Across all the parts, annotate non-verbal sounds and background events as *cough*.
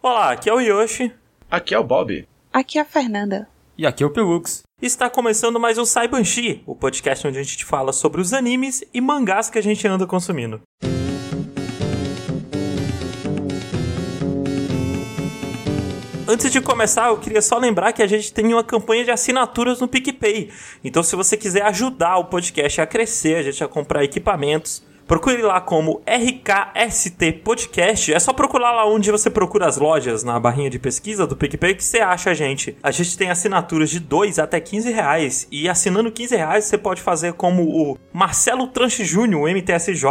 Olá, aqui é o Yoshi. Aqui é o Bob. Aqui é a Fernanda. E aqui é o Pelux. Está começando mais um Saibanshi, o podcast onde a gente fala sobre os animes e mangás que a gente anda consumindo. Antes de começar, eu queria só lembrar que a gente tem uma campanha de assinaturas no PicPay. Então, se você quiser ajudar o podcast a crescer, a gente a comprar equipamentos, procure lá como RKST Podcast. É só procurar lá onde você procura as lojas, na barrinha de pesquisa do PicPay, que você acha a gente. A gente tem assinaturas de 2 até 15 reais. E assinando 15 reais, você pode fazer como o Marcelo Tranche Júnior, o MTSJ.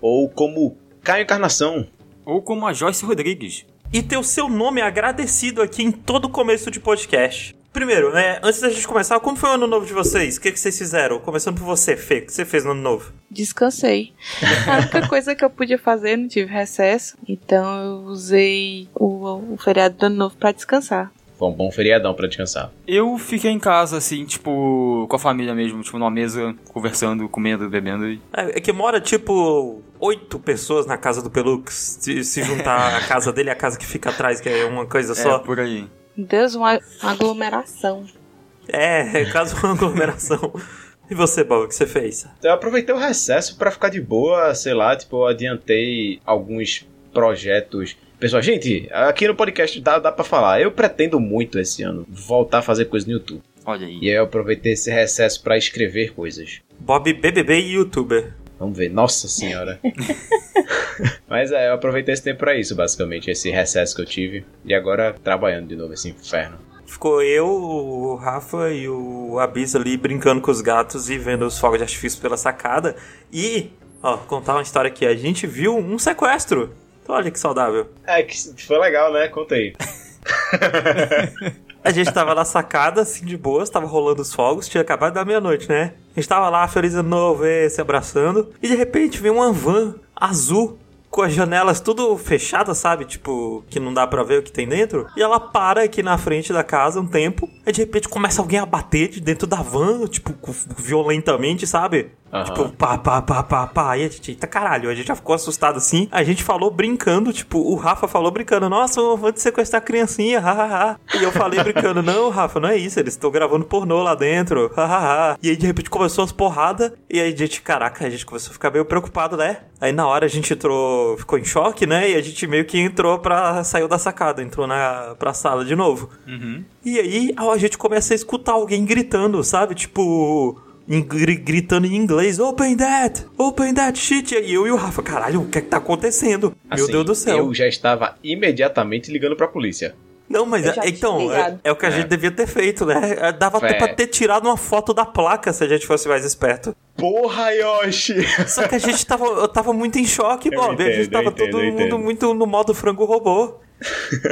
Ou como Caio Encarnação. Ou como a Joyce Rodrigues. E ter o seu nome agradecido aqui em todo começo de podcast. Primeiro, né, antes da gente começar, como foi o ano novo de vocês? O que, que vocês fizeram? Começando por você, Fê, o que você fez no ano novo? Descansei. A única *laughs* coisa que eu podia fazer, não tive recesso, então eu usei o, o feriado do ano novo pra descansar. Foi um bom feriadão pra descansar. Eu fiquei em casa, assim, tipo, com a família mesmo, tipo, numa mesa, conversando, comendo, bebendo. E... É, é que mora, tipo, oito pessoas na casa do Pelux. Se, se juntar a casa dele e a casa que fica atrás, que é uma coisa É, só. por aí. Deus, uma, aglomeração. É, é quase uma *laughs* aglomeração. E você, Bob, o que você fez? Eu aproveitei o recesso pra ficar de boa, sei lá, tipo, eu adiantei alguns projetos. Pessoal, gente, aqui no podcast dá, dá pra falar. Eu pretendo muito esse ano voltar a fazer coisa no YouTube. Olha aí. E aí eu aproveitei esse recesso pra escrever coisas. Bob BBB e youtuber. Vamos ver, nossa senhora. *laughs* Mas é, eu aproveitei esse tempo pra isso, basicamente, esse recesso que eu tive. E agora trabalhando de novo, esse inferno. Ficou eu, o Rafa e o Abis ali brincando com os gatos e vendo os fogos de artifício pela sacada. E, ó, contar uma história aqui. A gente viu um sequestro. Então, olha que saudável. É, que foi legal, né? Contei. *laughs* A gente tava na sacada, assim, de boas, tava rolando os fogos, tinha acabado da meia-noite, né? A gente tava lá, feliz ano novo, eh, se abraçando, e de repente vem uma van azul com as janelas tudo fechadas, sabe? Tipo, que não dá pra ver o que tem dentro. E ela para aqui na frente da casa um tempo, aí de repente começa alguém a bater de dentro da van, tipo, violentamente, sabe? Aham. Tipo, pá, pá, pá, pá, pá. E a gente, eita caralho, a gente já ficou assustado assim. A gente falou brincando, tipo, o Rafa falou brincando, nossa, eu vou te sequestrar a criancinha, hahaha. E eu falei brincando, *laughs* não, Rafa, não é isso, eles estão gravando pornô lá dentro, hahaha. E aí de repente começou as porradas, e aí a gente, caraca, a gente começou a ficar meio preocupado, né? Aí na hora a gente entrou, ficou em choque, né? E a gente meio que entrou pra, saiu da sacada, entrou na, pra sala de novo. Uhum. E aí a gente começa a escutar alguém gritando, sabe? Tipo. Gritando em inglês, open that, open that shit. E eu e o Rafa, caralho, o que é que tá acontecendo? Meu Assim, Deus do céu. Eu já estava imediatamente ligando pra polícia. Não, mas é- então, é, é o que a É. gente devia ter feito, né? É, Dava até pra ter tirado uma foto da placa se a gente fosse mais esperto. Porra, Yoshi! Só que a gente tava, eu tava muito em choque, *laughs* Bob. a gente tava entendo, todo mundo entendo. muito no modo frango robô.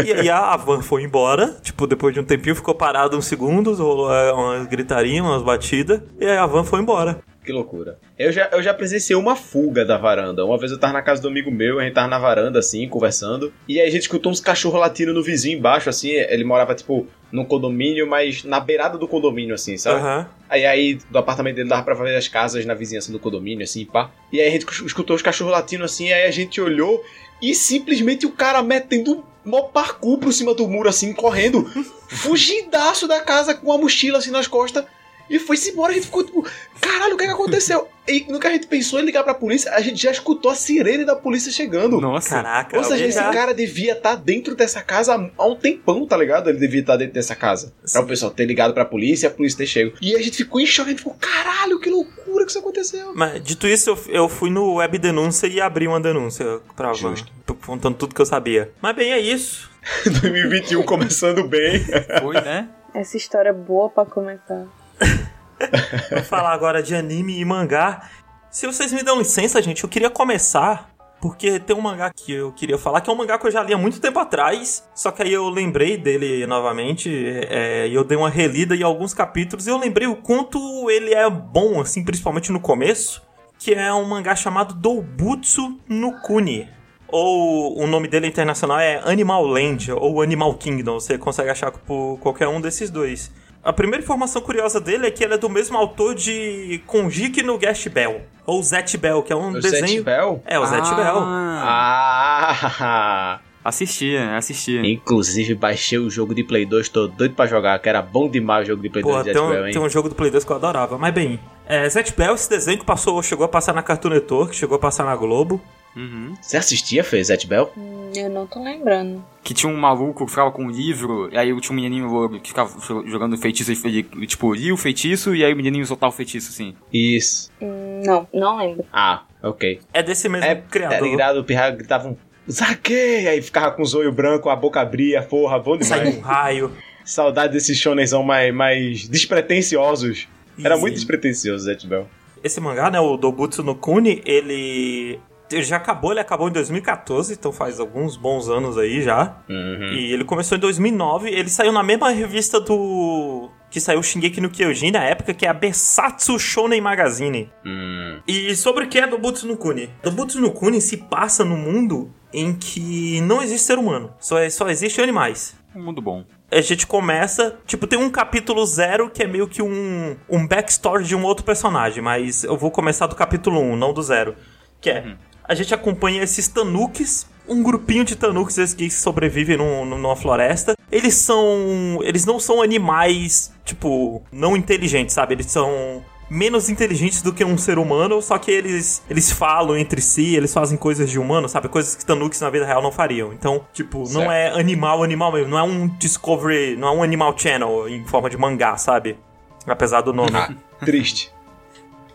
E aí a, van foi embora, tipo, depois de um tempinho ficou parado uns segundos, rolou é, umas gritarinhas, umas batidas, e aí a van foi embora. Que loucura. Eu já, eu já presenciei uma fuga da varanda. Uma vez eu tava na casa do amigo meu, a gente tava na varanda, assim, conversando. E aí a gente escutou uns cachorros latindo no vizinho embaixo, assim. Ele morava, tipo, num condomínio, mas na beirada do condomínio, assim, sabe? Aham. Aí, aí do apartamento dele dava pra ver as casas na vizinhança do condomínio, assim, pá. E aí a gente escutou os cachorros latindo, assim, aí a gente olhou e simplesmente o cara metendo um mó parkour por cima do muro, assim, correndo. *laughs* Fugidaço da casa com a mochila, assim, nas costas. E foi-se embora, a gente ficou tipo, caralho, o que é que aconteceu? E no que a gente pensou em ligar pra polícia, a gente já escutou a sirene da polícia chegando. Nossa. Caraca, Ou seja, alguém esse já- cara devia estar dentro dessa casa há um tempão, tá ligado? Ele devia estar dentro dessa casa. Pra Sim. o pessoal ter ligado pra polícia e a polícia ter chego. E a gente ficou em choque, a gente ficou, caralho, que loucura que isso aconteceu. Mas, dito isso, eu, eu fui no Web Denúncia e abri uma denúncia pra van, Justo. contando tudo que eu sabia. Mas bem, é isso. *laughs* 2021 começando bem. Foi, né? Essa história é boa pra comentar. *laughs* Vou falar agora de anime e mangá. Se vocês me dão licença, gente, eu queria começar. Porque tem um mangá que eu queria falar, que é um mangá que eu já li há muito tempo atrás. Só que aí eu lembrei dele novamente. é, E eu dei uma relida em alguns capítulos. E eu lembrei o quanto ele é bom, assim, principalmente no começo. Que é um mangá chamado Doubutsu no Kuni. Ou o nome dele internacional é Animal Land ou Animal Kingdom. Você consegue achar por qualquer um desses dois. A primeira informação curiosa dele é que ele é do mesmo autor de Konjiki no Guest Bell. Ou Zet Bell, que é um O desenho. Zet Bell? É, o Zet Bell. Ah, Ah! Assistia, assistia. Inclusive, baixei o jogo de Play 2, tô doido pra jogar, que era bom demais o jogo de Play Pô, 2 de tem um, Bell, hein? tem um jogo do Play 2 que eu adorava. Mas bem, é, Zet Bell, esse desenho que passou, chegou a passar na Cartoon Network, chegou a passar na Globo. Uhum. Você assistia, Fê, Zatch Bell? Hum, Eu não tô lembrando. Que tinha um maluco que ficava com um livro, e aí tinha um menininho louro que ficava jo- jogando feitiço, e ele, tipo, lia o feitiço, e aí o menininho soltava o feitiço, assim. Isso. Hum, Não, não lembro. Ah, ok. É desse mesmo É, criador. era irado, o Pirra gritava um Zaque! Aí ficava com os olhos brancos, a boca abria, porra, bom Saiu demais. um raio. Saudade desses shonenzão mais, mais despretensiosos. Era muito despretensioso, Zatch Bell. Esse mangá, né, o Dobutsu no Kuni, ele... ele já acabou, ele acabou em 2014, então faz alguns bons anos aí já. Uhum. E ele começou em 2009, ele saiu na mesma revista do... que saiu Shingeki no Kyojin na época, que é a Besatsu Shonen Magazine. Hum. E sobre o que é Dobutsu no Kuni? Dobutsu no Kuni se passa no mundo em que não existe ser humano, só, é- só existe animais. Um mundo bom. A gente começa, tipo, tem um capítulo zero que é meio que um, um backstory de um outro personagem, mas eu vou começar do capítulo 1, um, não do zero. Que é, a gente acompanha esses tanukes, um grupinho de tanukes esses que sobrevivem num- numa floresta. Eles são. Eles não são animais, tipo, não inteligentes, sabe? Eles são menos inteligentes do que um ser humano, só que eles eles falam entre si, eles fazem coisas de humano, sabe? Coisas que tanukes na vida real não fariam. Então, tipo, não Certo. é animal, animal mesmo, não é um Discovery, não é um Animal Channel em forma de mangá, sabe? Apesar do nome. Ah, triste.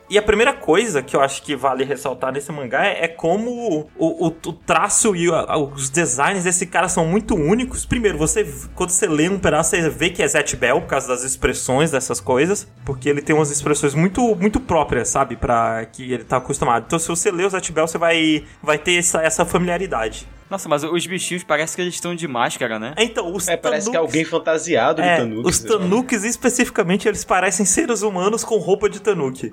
E a primeira coisa que eu acho que vale ressaltar nesse mangá é, é como o, o- o traço e os designs desse cara são muito únicos. Primeiro, você quando você lê um pedaço, você vê que é Zet Bell por causa das expressões dessas coisas, porque ele tem umas expressões muito muito próprias, sabe, para que ele tá acostumado. Então, se você lê o Zet Bell, você vai vai ter essa, essa familiaridade. Nossa, mas os bichinhos parece que eles estão de máscara, né? Então, os É, parece que é alguém fantasiado de é, Tanuki. os Tanukes especificamente, eles parecem seres humanos com roupa de Tanuki.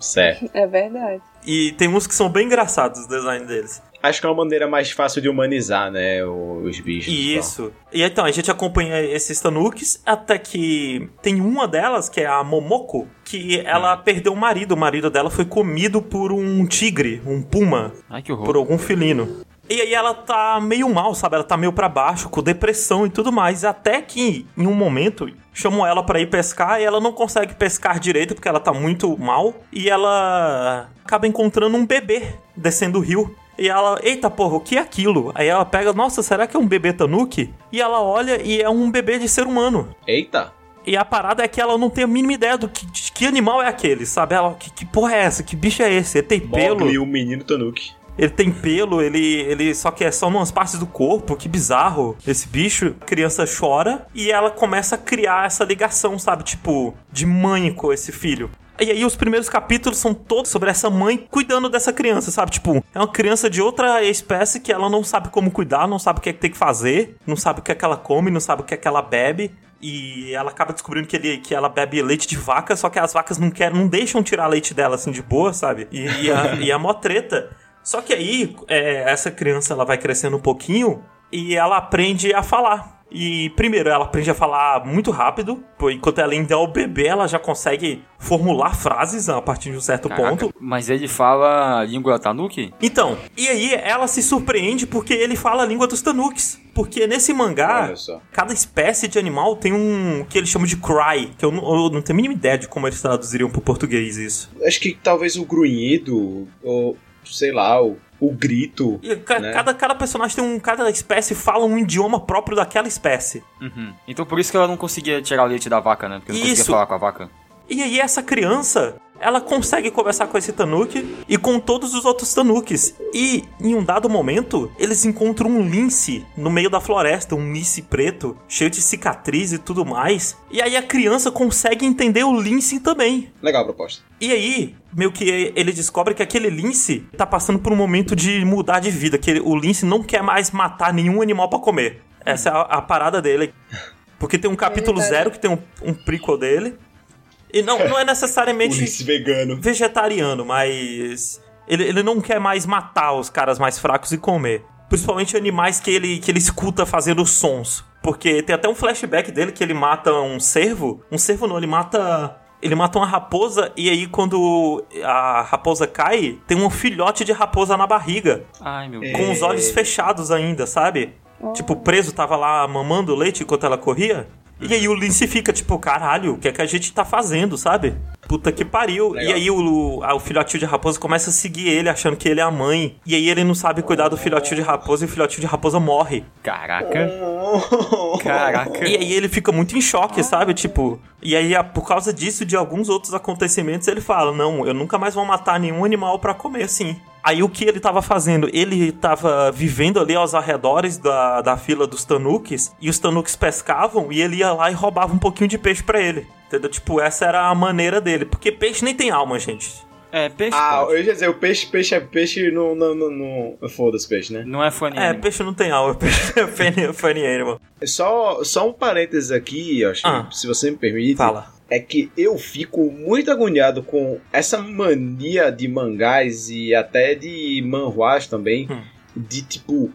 Certo. É verdade. E tem uns que são bem engraçados os designs deles. Acho que é uma maneira mais fácil de humanizar, né, os bichos. Isso. E então, a gente acompanha esses tanukes até que tem uma delas, que é a Momoko, que ela perdeu o marido. O marido dela foi comido por um tigre, um puma, Ai, que horror. por algum felino. E aí ela tá meio mal, sabe? Ela tá meio pra baixo, com depressão e tudo mais. Até que, em um momento, chamam ela pra ir pescar e ela não consegue pescar direito porque ela tá muito mal. E ela acaba encontrando um bebê descendo o rio. E ela, eita porra, o que é aquilo? Aí ela pega, nossa, será que é um bebê tanuki? E ela olha e é um bebê de ser humano. Eita! E a parada é que ela não tem a mínima ideia do que, de que animal é aquele, sabe? Ela, que, que porra é essa? Que bicho é esse? Ele tem pelo? Mogli, o menino Tanuki. Ele tem pelo, ele, ele só que é só umas partes do corpo, que bizarro. Esse bicho, a criança chora e ela começa a criar essa ligação, sabe? Tipo, de mãe com esse filho. E aí os primeiros capítulos são todos sobre essa mãe cuidando dessa criança, sabe? Tipo, é uma criança de outra espécie que ela não sabe como cuidar, não sabe o que é que tem que fazer, não sabe o que é que ela come, não sabe o que é que ela bebe. E ela acaba descobrindo que, ele, que ela bebe leite de vaca, só que as vacas não querem, não deixam tirar leite dela assim de boa, sabe? E, e, a, e a mó treta. Só que aí, é, essa criança ela vai crescendo um pouquinho e ela aprende a falar. E primeiro, ela aprende a falar muito rápido, enquanto ela ainda é o bebê, ela já consegue formular frases a partir de um certo Caraca, ponto. Mas ele fala a língua tanuki? Então, e aí ela se surpreende porque ele fala a língua dos Tanukes. Porque nesse mangá, cada espécie de animal tem um que eles chamam de cry, que eu não, eu não tenho a mínima ideia de como eles traduziriam pro português isso. Acho que talvez o grunhido, ou sei lá, o, o grito. E ca- Né? cada, cada personagem tem um. Cada espécie fala um idioma próprio daquela espécie. Uhum. Então por isso que ela não conseguia tirar o leite da vaca, né? Porque não conseguia Isso. falar com a vaca. E aí essa criança, ela consegue conversar com esse Tanuki e com todos os outros Tanukis. E em um dado momento, eles encontram um lince no meio da floresta, um lince preto, cheio de cicatriz e tudo mais. E aí a criança consegue entender o lince também. Legal a proposta. E aí, meio que ele descobre que aquele lince tá passando por um momento de mudar de vida, que ele- o lince não quer mais matar nenhum animal pra comer. Essa é a, a parada dele. *laughs* Porque tem um capítulo verdade. zero que tem um, um prequel dele. E não, não é necessariamente *laughs* vegano. vegetariano, mas ele, ele não quer mais matar os caras mais fracos e comer. Principalmente animais que ele, que ele escuta fazendo sons. Porque tem até um flashback dele que ele mata um cervo. Um cervo não, ele mata. Ele mata uma raposa e aí quando a raposa cai, tem um filhote de raposa na barriga, Ai, meu. Deus. com os olhos fechados ainda, sabe? Tipo, preso, tava lá mamando leite enquanto ela corria. E aí o Lince fica tipo, caralho, o que é que a gente tá fazendo, sabe? Puta que pariu. Legal. E aí o, o filhotinho de raposa começa a seguir ele, achando que ele é a mãe. E aí ele não sabe cuidar do filhotinho de raposa e o filhotinho de raposa morre. Caraca. Caraca. E aí ele fica muito em choque, sabe? Tipo. E aí, a- por causa disso, de alguns outros acontecimentos, ele fala: Não, eu nunca mais vou matar nenhum animal pra comer assim. Aí o que ele tava fazendo? Ele tava vivendo ali aos arredores da, da fila dos Tanukis, e os Tanukis pescavam, e ele ia lá e roubava um pouquinho de peixe pra ele. Entendeu? Tipo, essa era a maneira dele. Porque peixe nem tem alma, gente. É, peixe Ah, pode. eu ia dizer, o peixe, peixe é peixe no. no, no, no... Foda-se, peixe, né? Não é funny É, animal. peixe não tem alma, *laughs* peixe é funny, funny animal. Só, só um parênteses aqui, acho Ah. se você me permite. Fala. É que eu fico muito agoniado com essa mania de mangás e até de manhwas também, Hum. de tipo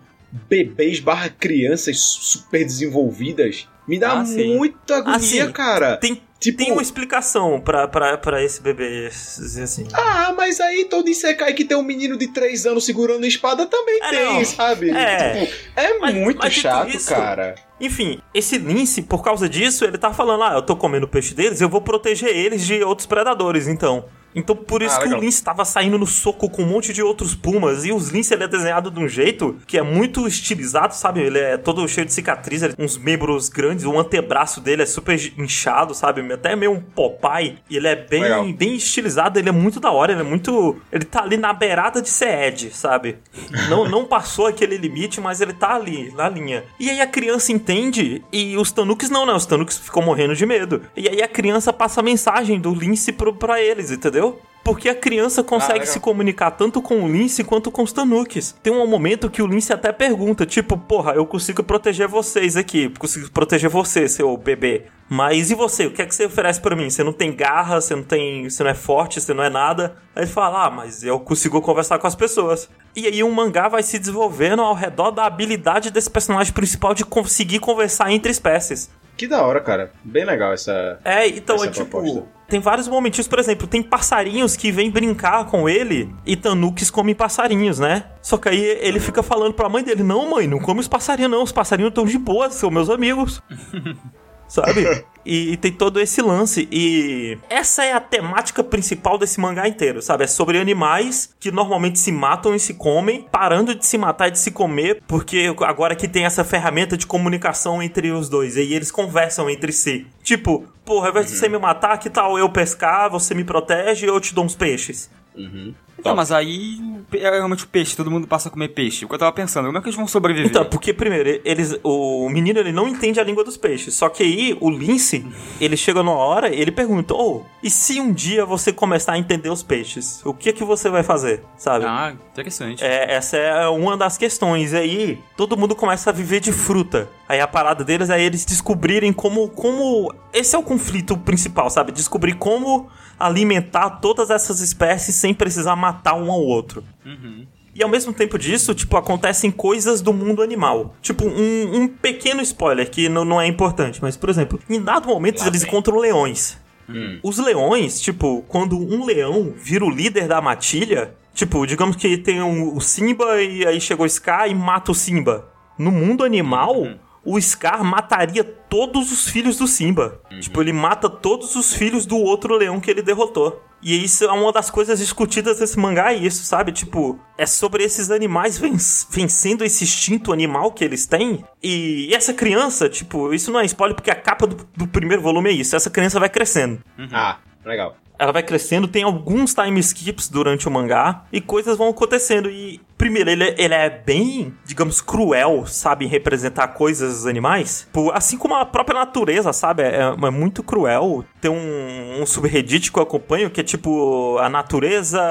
bebês barra crianças super desenvolvidas. Me dá Ah, muita agonia, Ah, cara. Tem, Tipo, tem uma explicação pra, pra, pra esse bebê, assim. ah, mas aí todo Isekai que tem um menino de 3 anos segurando espada também É, tem, não. sabe? É. Tipo, é Mas- muito mas chato, isso, cara. Enfim, esse Lince, por causa disso, ele tá falando: ah, eu tô comendo o peixe deles, eu vou proteger eles de outros predadores, então. Então, por isso Ah, que o Lince tava saindo no soco com um monte de outros pumas. E os Lince, ele é desenhado de um jeito que é muito estilizado, sabe? Ele é todo cheio de cicatriz, ele uns membros grandes, o antebraço dele é super inchado, sabe? Até meio um Popeye. E ele é Legal. bem, bem estilizado, ele é muito da hora, ele é muito. Ele tá ali na beirada de ser Ed, sabe? *laughs* Não, não passou aquele limite, mas ele tá ali, na linha. E aí a criança entende e os Tanuks não, né? Os Tanuks ficam morrendo de medo. E aí a criança passa a mensagem do Lince pro, pra eles, entendeu? Porque a criança consegue legal. se comunicar tanto com o Lince quanto com os Tanuks. Tem um momento que o Lince até pergunta, tipo, porra, eu consigo proteger vocês aqui, consigo proteger você, seu bebê. Mas e você? O que é que você oferece pra mim? Você não tem garra, você não tem, você não é forte, você não é nada. Aí ele fala: "Ah, mas eu consigo conversar com as pessoas". E aí o mangá vai se desenvolvendo ao redor da habilidade desse personagem principal de conseguir conversar entre espécies. Que da hora, cara. Bem legal essa. É, então Essa é tipo. proposta. Tem vários momentinhos, por exemplo, tem passarinhos que vêm brincar com ele e Tanukis comem passarinhos, né? Só que aí ele fica falando pra mãe dele: Não, mãe, não come os passarinhos, não. Os passarinhos estão de boa, são meus amigos. *laughs* Sabe? *laughs* E, e tem todo esse lance. E essa é a temática principal desse mangá inteiro, sabe? É sobre animais que normalmente se matam e se comem, parando de se matar e de se comer, porque agora que tem essa ferramenta de comunicação entre os dois. E eles conversam entre si. Tipo, porra, ao invés de você me matar, que tal eu pescar, você me protege e eu te dou uns peixes? Uhum. Não, mas aí é realmente o peixe, todo mundo passa a comer peixe. O que eu tava pensando, como é que eles vão sobreviver? Então, porque primeiro, eles, o menino ele não entende a língua dos peixes. Só que aí o Lince, ele chega numa hora e ele pergunta: "Oh, e se um dia você começar a entender os peixes, o que que você vai fazer?", sabe? Ah, interessante. É, essa é uma das questões. E aí, todo mundo começa a viver de fruta. Aí a parada deles é eles descobrirem como. como esse é o conflito principal, sabe? Descobrir como alimentar todas essas espécies sem precisar matar um ao outro. Uhum. E ao mesmo tempo disso, tipo, acontecem coisas do mundo animal. Tipo, um, um pequeno spoiler que não, não é importante, mas, por exemplo, em dado momento Lá eles vem. encontram leões. Hum. Os leões, tipo, quando um leão vira o líder da matilha, tipo, digamos que tem um, o Simba e aí chegou o Scar e mata o Simba. No mundo animal, Uhum. O Scar mataria todos os filhos do Simba. Uhum. Tipo, ele mata todos os filhos do outro leão que ele derrotou. E isso é uma das coisas discutidas nesse mangá, é isso, sabe? Tipo, é sobre esses animais ven- vencendo esse instinto animal que eles têm. E essa criança, tipo, isso não é spoiler porque a capa do, do primeiro volume é isso. Essa criança vai crescendo. Ah, legal. Ela vai crescendo, tem alguns time skips durante o mangá e coisas vão acontecendo. E, primeiro, ele, é- ele é bem, digamos, cruel, sabe, em representar coisas animais. Pô, Assim como a própria natureza, sabe? É, é muito cruel. Tem um, um subreddit que eu acompanho que é tipo: a natureza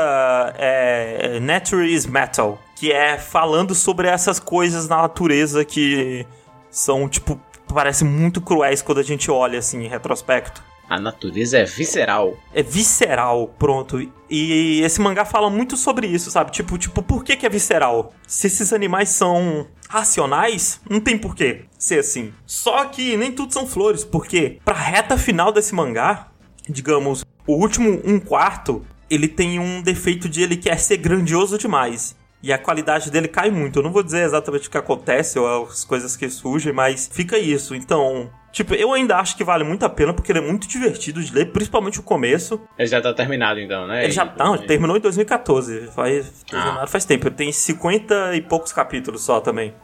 é. é Nature is metal. Que é falando sobre essas coisas na natureza que são, tipo, parecem muito cruéis quando a gente olha assim em retrospecto. A natureza é visceral. É visceral, pronto. E esse mangá fala muito sobre isso, sabe? Tipo, tipo, por que, que é visceral? Se esses animais são racionais, não tem porquê ser assim. Só que nem tudo são flores, porque pra reta final desse mangá, digamos, O último um quarto, ele tem um defeito de ele quer ser grandioso demais. E a qualidade dele cai muito. Eu não vou dizer exatamente o que acontece ou as coisas que surgem, mas fica isso. Então, Tipo, eu ainda acho que vale muito a pena, porque ele é muito divertido de ler, principalmente o começo. Ele já tá terminado, então, né? Ele já não, ele terminou em 2014. Faz, ah. faz tempo. Ele tem 50 e poucos capítulos só também.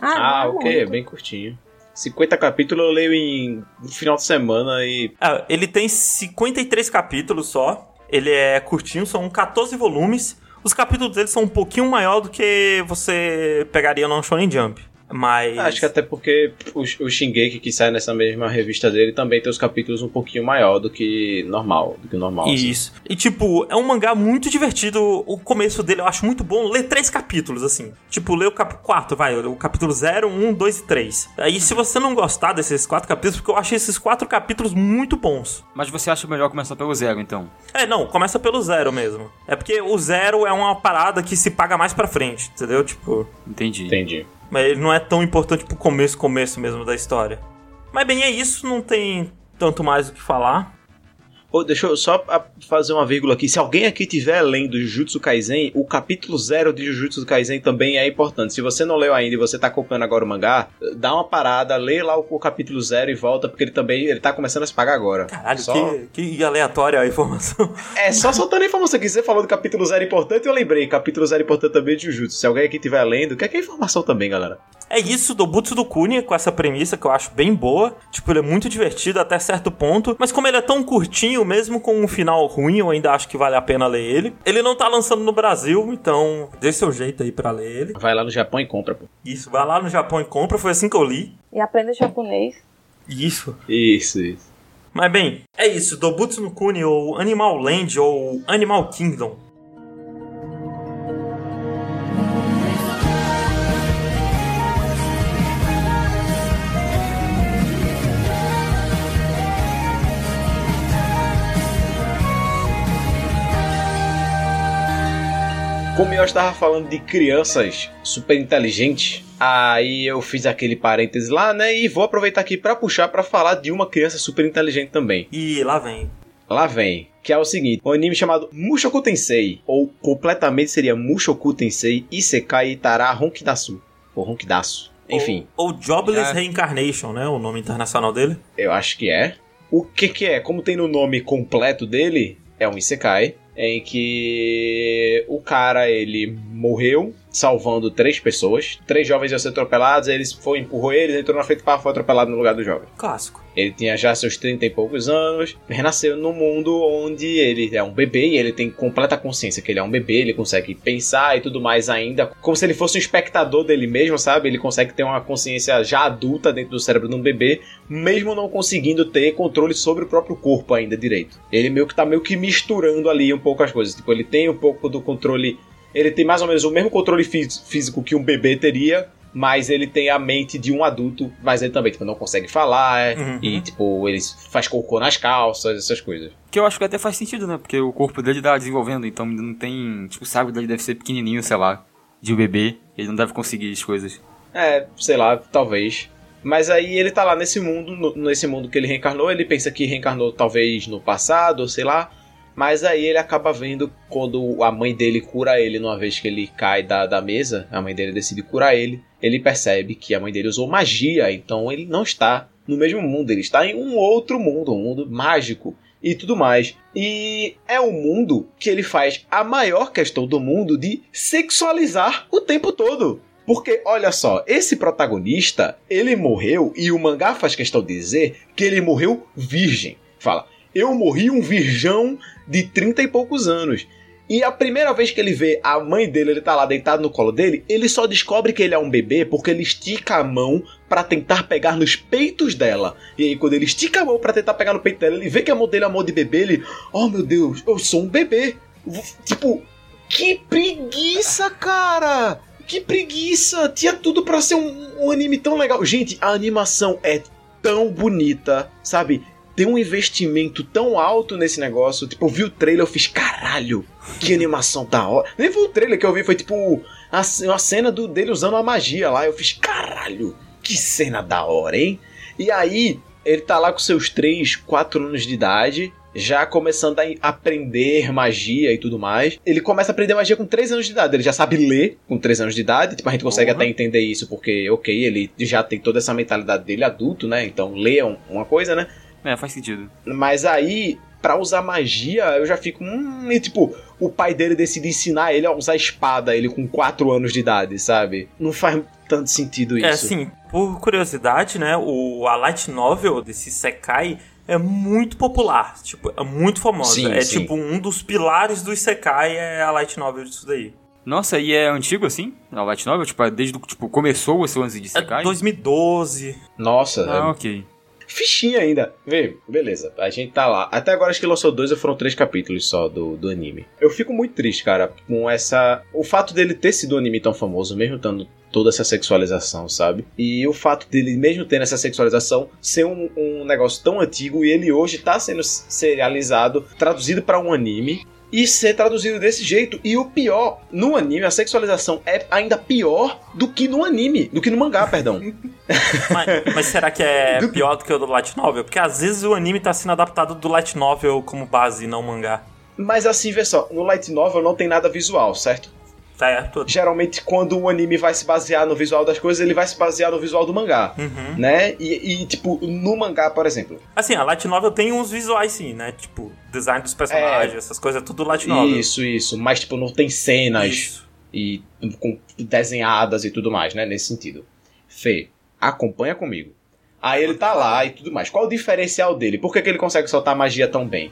Ah, ah ok, é bem curtinho. 50 capítulos eu leio em um final de semana e. Ah, ele tem 53 capítulos só. Ele é curtinho, são 14 volumes. Os capítulos dele são um pouquinho maior do que você pegaria no Shonen Jump. Mas. Acho que até porque o, o Shingeki que sai nessa mesma revista dele também tem os capítulos um pouquinho maior do que normal. Do que normal. Assim. Isso. Assim. E tipo, é um mangá muito divertido. O começo dele eu acho muito bom. Ler três capítulos, assim. Tipo, ler o cap 4, vai. O capítulo 0, 1, 2 e 3. Aí se você não gostar desses quatro capítulos, porque eu achei esses quatro capítulos muito bons. Mas você acha melhor começar pelo zero, então? É, não, começa pelo zero mesmo. É porque o zero é uma parada que se paga mais pra frente, entendeu? Tipo. Entendi. Entendi. Mas ele não é tão importante pro começo, começo mesmo da história. Mas bem, é isso, não tem tanto mais o que falar. Oh, deixa eu só fazer uma vírgula aqui. Se alguém aqui tiver lendo Jujutsu Kaisen, o capítulo zero de Jujutsu Kaisen também é importante. Se você não leu ainda e você tá acompanhando agora o mangá, dá uma parada, lê lá o, capítulo zero e volta, porque ele também ele tá começando a se pagar agora. Caralho, só... que, que aleatória a informação. É, só soltando a informação aqui. Você falou do capítulo zero importante, eu lembrei. Capítulo zero importante também de Jujutsu. Se alguém aqui tiver lendo, quer que é informação também, galera. É isso do Butsu do Kuni com essa premissa que eu acho bem boa. Tipo, ele é muito divertido até certo ponto, mas como ele é tão curtinho, mesmo com um final ruim, eu ainda acho que vale a pena ler ele. Ele não tá lançando no Brasil, então dê seu jeito aí para ler ele. Vai lá no Japão e compra, pô. Isso, vai lá no Japão e compra, foi assim que eu li. E aprenda japonês. Isso. Isso, isso. Mas bem, é isso. Dobutsu no Kuni, ou Animal Land, ou Animal Kingdom. Como eu estava falando de crianças super inteligentes, aí eu fiz aquele parêntese lá, né? E vou aproveitar aqui para puxar para falar de uma criança super inteligente também. E lá vem. Lá vem. Que é o seguinte: um anime chamado Mushoku Tensei, ou completamente seria Mushoku Tensei Isekai Itara Honkidasu. Ou Honkidasu. Enfim. Ou, ou Jobless é. Reincarnation, né? O nome internacional dele. Eu acho que é. O que que é? Como tem no nome completo dele, é um Isekai em que o cara ele morreu salvando três pessoas, três jovens iam ser atropelados, ele foi empurrou eles, entrou na frente e foi atropelado no lugar do jovem. Clássico. Ele tinha já seus 30 e poucos anos, renasceu num mundo onde ele é um bebê e ele tem completa consciência que ele é um bebê, ele consegue pensar e tudo mais ainda, como se ele fosse um espectador dele mesmo, sabe? Ele consegue ter uma consciência já adulta dentro do cérebro de um bebê, mesmo não conseguindo ter controle sobre o próprio corpo ainda direito. Ele meio que tá meio que misturando ali um pouco as coisas, tipo, ele tem um pouco do controle ele tem mais ou menos o mesmo controle físico que um bebê teria, mas ele tem a mente de um adulto, mas ele também tipo, não consegue falar, uhum. e tipo, ele faz cocô nas calças, essas coisas. Que eu acho que até faz sentido, né? Porque o corpo dele tá desenvolvendo, então não tem. Tipo, o cérebro dele deve ser pequenininho, sei lá, de um bebê, ele não deve conseguir as coisas. É, sei lá, talvez. Mas aí ele tá lá nesse mundo, no, nesse mundo que ele reencarnou, ele pensa que reencarnou talvez no passado, ou sei lá. Mas aí ele acaba vendo quando a mãe dele cura ele numa vez que ele cai da, da mesa, a mãe dele decide curar ele. Ele percebe que a mãe dele usou magia, então ele não está no mesmo mundo, ele está em um outro mundo, um mundo mágico e tudo mais. E é um mundo que ele faz a maior questão do mundo de sexualizar o tempo todo. Porque, olha só, esse protagonista, ele morreu, e o mangá faz questão de dizer que ele morreu virgem. Fala, eu morri um virgão de 30 e poucos anos. E a primeira vez que ele vê a mãe dele, ele tá lá deitado no colo dele, ele só descobre que ele é um bebê porque ele estica a mão para tentar pegar nos peitos dela. E aí quando ele estica a mão para tentar pegar no peito dela, ele vê que a mão dele é a mão de bebê, ele, oh meu Deus, eu sou um bebê. Tipo, que preguiça, cara! Que preguiça! Tinha tudo para ser um, um anime tão legal. Gente, a animação é tão bonita, sabe? Tem um investimento tão alto nesse negócio. Tipo, eu vi o trailer, eu fiz, caralho, que animação da hora. Nem foi o trailer que eu vi, foi tipo a, uma cena do, dele usando a magia lá. Eu fiz, caralho, que cena da hora, hein? E aí, ele tá lá com seus 3, 4 anos de idade. já começando a aprender magia e tudo mais. Ele começa a aprender magia com 3 anos de idade. Ele já sabe ler com 3 anos de idade. Tipo, a gente consegue Porra. até entender isso porque, ok, ele já tem toda essa mentalidade dele adulto, né? Então, ler é um- uma coisa, né? É, faz sentido. Mas aí, pra usar magia, eu já fico. Hum, e tipo, o pai dele decide ensinar ele a usar espada, ele com 4 anos de idade, sabe? Não faz tanto sentido isso. É assim, por curiosidade, né? O, a light novel desse Sekai é muito popular. Tipo, é muito famosa. Sim, é sim. tipo um dos pilares do Sekai é a light novel disso daí. Nossa, e é antigo assim? A Light Novel? Tipo, é desde que tipo, começou esse lance de É Sekai? 2012. Nossa, Ah, é ok. Fichinha ainda. Vê, beleza. A gente tá lá. Até agora acho que lançou dois ou foram três capítulos só do, do anime. Eu fico muito triste, cara, com essa. O fato dele ter sido um anime tão famoso, mesmo tendo toda essa sexualização, sabe? E o fato dele, mesmo tendo essa sexualização, ser um, um negócio tão antigo e ele hoje tá sendo serializado, traduzido pra um anime. E ser traduzido desse jeito. E o pior, no anime, a sexualização é ainda pior do que no anime. Do que no mangá, perdão. *laughs* Mas, mas será que é pior do que o do light novel? Porque às vezes o anime tá sendo adaptado do light novel como base, não mangá. Mas assim, vê só, no light novel não tem nada visual, certo? Certo? Geralmente, quando o anime vai se basear no visual das coisas, ele vai se basear no visual do mangá, Uhum. né? E, e, tipo, no mangá, por exemplo. Assim, a light novel tem uns visuais sim, né? Tipo, design dos personagens, essas coisas, é tudo light novel. Isso, isso. Mas, tipo, não tem cenas Isso. e com desenhadas e tudo mais, né? Nesse sentido. Fê, acompanha comigo. Aí ele tá lá e tudo mais. Qual o diferencial dele? Por que, que ele consegue soltar magia tão bem?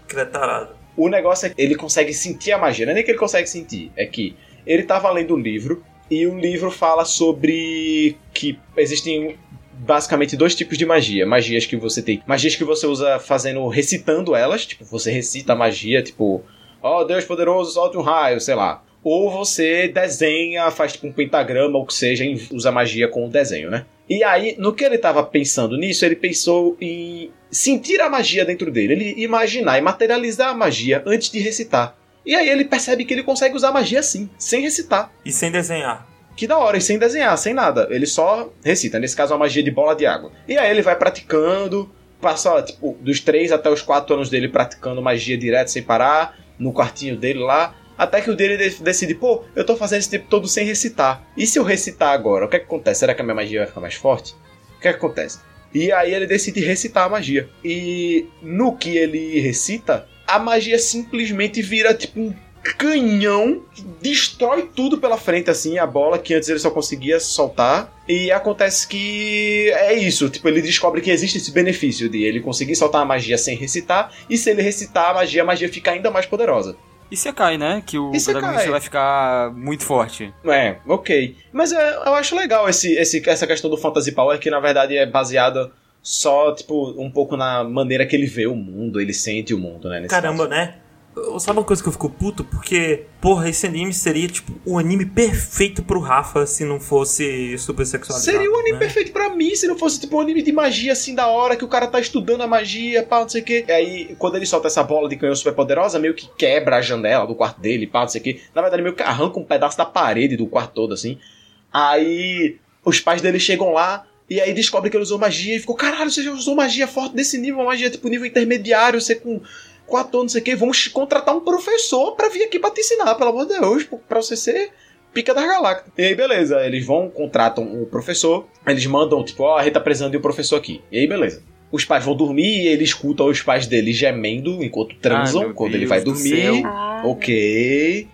O negócio é que ele consegue sentir a magia. Não é nem que ele consegue sentir, é que ele tava lendo um livro e o livro fala sobre que existem basicamente dois tipos de magia. Magias que você tem. Magias que você usa fazendo, recitando elas. Tipo, você recita a magia, tipo, ó Deus poderoso, solte um raio, sei lá. Ou você desenha, faz tipo um pentagrama ou que seja, usa magia com o desenho, né? E aí, no que ele tava pensando nisso, ele pensou em sentir a magia dentro dele, ele imaginar e materializar a magia antes de recitar. E aí ele percebe que ele consegue usar magia assim, sem recitar. E sem desenhar. Que da hora, e sem desenhar, sem nada. Ele só recita, nesse caso, uma magia de bola de água. E aí ele vai praticando, passa, tipo, dos 3 até os 4 anos dele praticando magia direto, sem parar, no quartinho dele lá. Até que o dele de- decide, pô, eu tô fazendo esse tempo todo sem recitar. E se eu recitar agora, o que é que acontece? Será que a minha magia vai ficar mais forte? O que é que acontece? E aí ele decide recitar a magia. E no que ele recita, a magia simplesmente vira tipo um canhão que destrói tudo pela frente, assim, a bola que antes ele só conseguia soltar. E acontece que é isso, tipo, ele descobre que existe esse benefício de ele conseguir soltar a magia sem recitar, e se ele recitar a magia, a magia fica ainda mais poderosa. E Sekai, né? Que o protagonista vai ficar muito forte. É, ok. Mas é, eu acho legal esse, esse, essa questão do Fantasy Power, que na verdade é baseada só, tipo, um pouco na maneira que ele vê o mundo, ele sente o mundo, né? Caramba, caso. né? Sabe uma coisa que eu fico puto? Porque, porra, esse anime seria, tipo, o anime perfeito pro Rafa se não fosse super sexualizado. Seria o anime né? perfeito pra mim se não fosse tipo um anime de magia assim da hora, que o cara tá estudando a magia, pá, não sei o quê. E aí, quando ele solta essa bola de canhão super poderosa, meio que quebra a janela do quarto dele, pá, não sei o quê. Na verdade, meio que arranca um pedaço da parede do quarto todo, assim. Aí, os pais dele chegam lá. E aí descobre que ele usou magia e ficou, caralho, você já usou magia forte desse nível, uma magia tipo nível intermediário, você com 4 anos, não sei o quê, vamos contratar um professor pra vir aqui pra te ensinar, pelo amor de Deus, pra você ser pica das galácticas. E aí, beleza, eles vão, contratam o professor, eles mandam, tipo, ó, a gente tá precisando de um professor aqui. E aí, beleza. Os pais vão dormir e ele escuta os pais dele gemendo enquanto transam, Ah, meu quando Deus ele vai do dormir. Ah, Ok.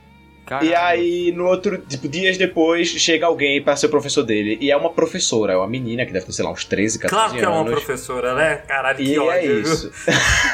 Caralho. E aí, no outro, tipo, dias depois, chega alguém pra ser o professor dele. E é uma professora, é uma menina que deve ter, sei lá, uns 13, 14 Claro que é uma anos. professora, né? Caralho, E que é ódio. viu? isso.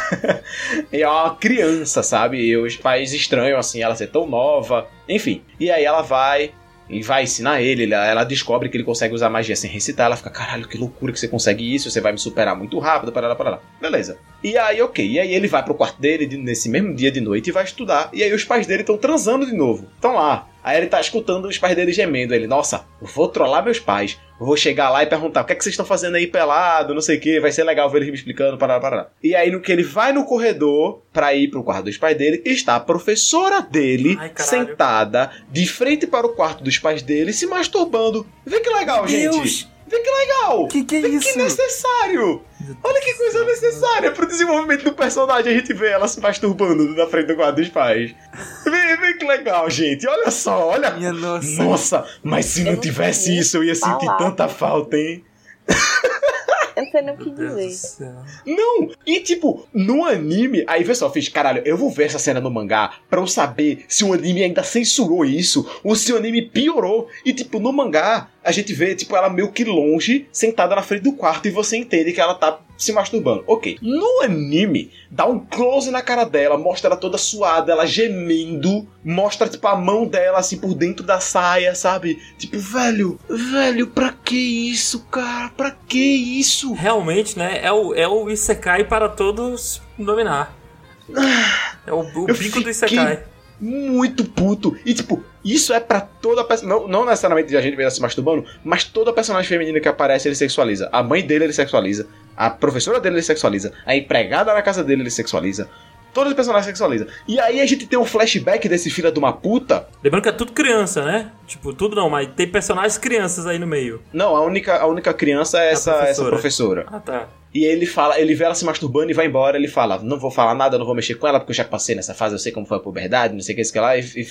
*laughs* e é uma criança, sabe? E os pais estranham, assim, ela ser tão nova. Enfim. E aí ela vai e vai ensinar ele. Ela, ela descobre que ele consegue usar magia sem recitar. Ela fica, caralho, que loucura que você consegue isso. Você vai me superar muito rápido, para lá, para lá. Beleza. E aí, ok. E aí ele vai pro quarto dele de- nesse mesmo dia de noite e vai estudar. E aí os pais dele estão transando de novo. Estão lá. Aí ele tá escutando os pais dele gemendo. Ele, nossa, vou trollar meus pais. Vou chegar lá e perguntar: o que é que vocês estão fazendo aí pelado? Não sei o que. Vai ser legal ver eles me explicando. Parará, parará. E aí, no que ele vai no corredor pra ir pro quarto dos pais dele, está a professora dele Ai, sentada de frente para o quarto dos pais dele se masturbando. Vê que legal, Meu gente. Deus! Vê que legal! Que que é Vê isso? Que necessário! Olha que coisa necessária pro desenvolvimento do personagem. A gente vê ela se masturbando na frente do quarto dos pais. Vê, vê que legal, gente. Olha só, olha. Minha nossa. Nossa, mas se não não tivesse isso, eu ia sentir palavra. tanta falta, hein? Eu não sei nem o que Meu Deus do dizer. céu. Não! E tipo, no anime, aí vê só, eu fiz, caralho, eu vou ver essa cena no mangá pra eu saber se o anime ainda censurou isso ou se o anime piorou. E tipo, no mangá, a gente vê, tipo, ela meio que longe, sentada na frente do quarto e você entende que ela tá se masturbando. Ok. No anime, dá um close na cara dela, mostra ela toda suada, ela gemendo, mostra, tipo, a mão dela assim por dentro da saia, sabe? Tipo, velho, velho, pra que isso, cara? Pra que isso? Realmente, né? É o, é o Isekai para todos dominar. É o, o bico do Isekai. muito puto. E, tipo, isso é pra toda personagem. Não, não necessariamente a gente vê ela se masturbando, mas toda personagem feminina que aparece ele sexualiza. A mãe dele ele sexualiza. A professora dele ele sexualiza. A empregada na casa dele ele sexualiza. Todos os personagens sexualizam. E aí a gente tem um flashback desse filho de uma puta. Lembrando que é tudo criança, né? Tipo, tudo não, mas tem personagens crianças aí no meio. Não, a única, a única criança é essa, essa professora. professora. Ah, tá. E ele fala, ele vê ela se masturbando e vai embora. Ele fala: Não vou falar nada, não vou mexer com ela, porque eu já passei nessa fase, eu sei como foi a puberdade, não sei o que, isso que lá. E, e-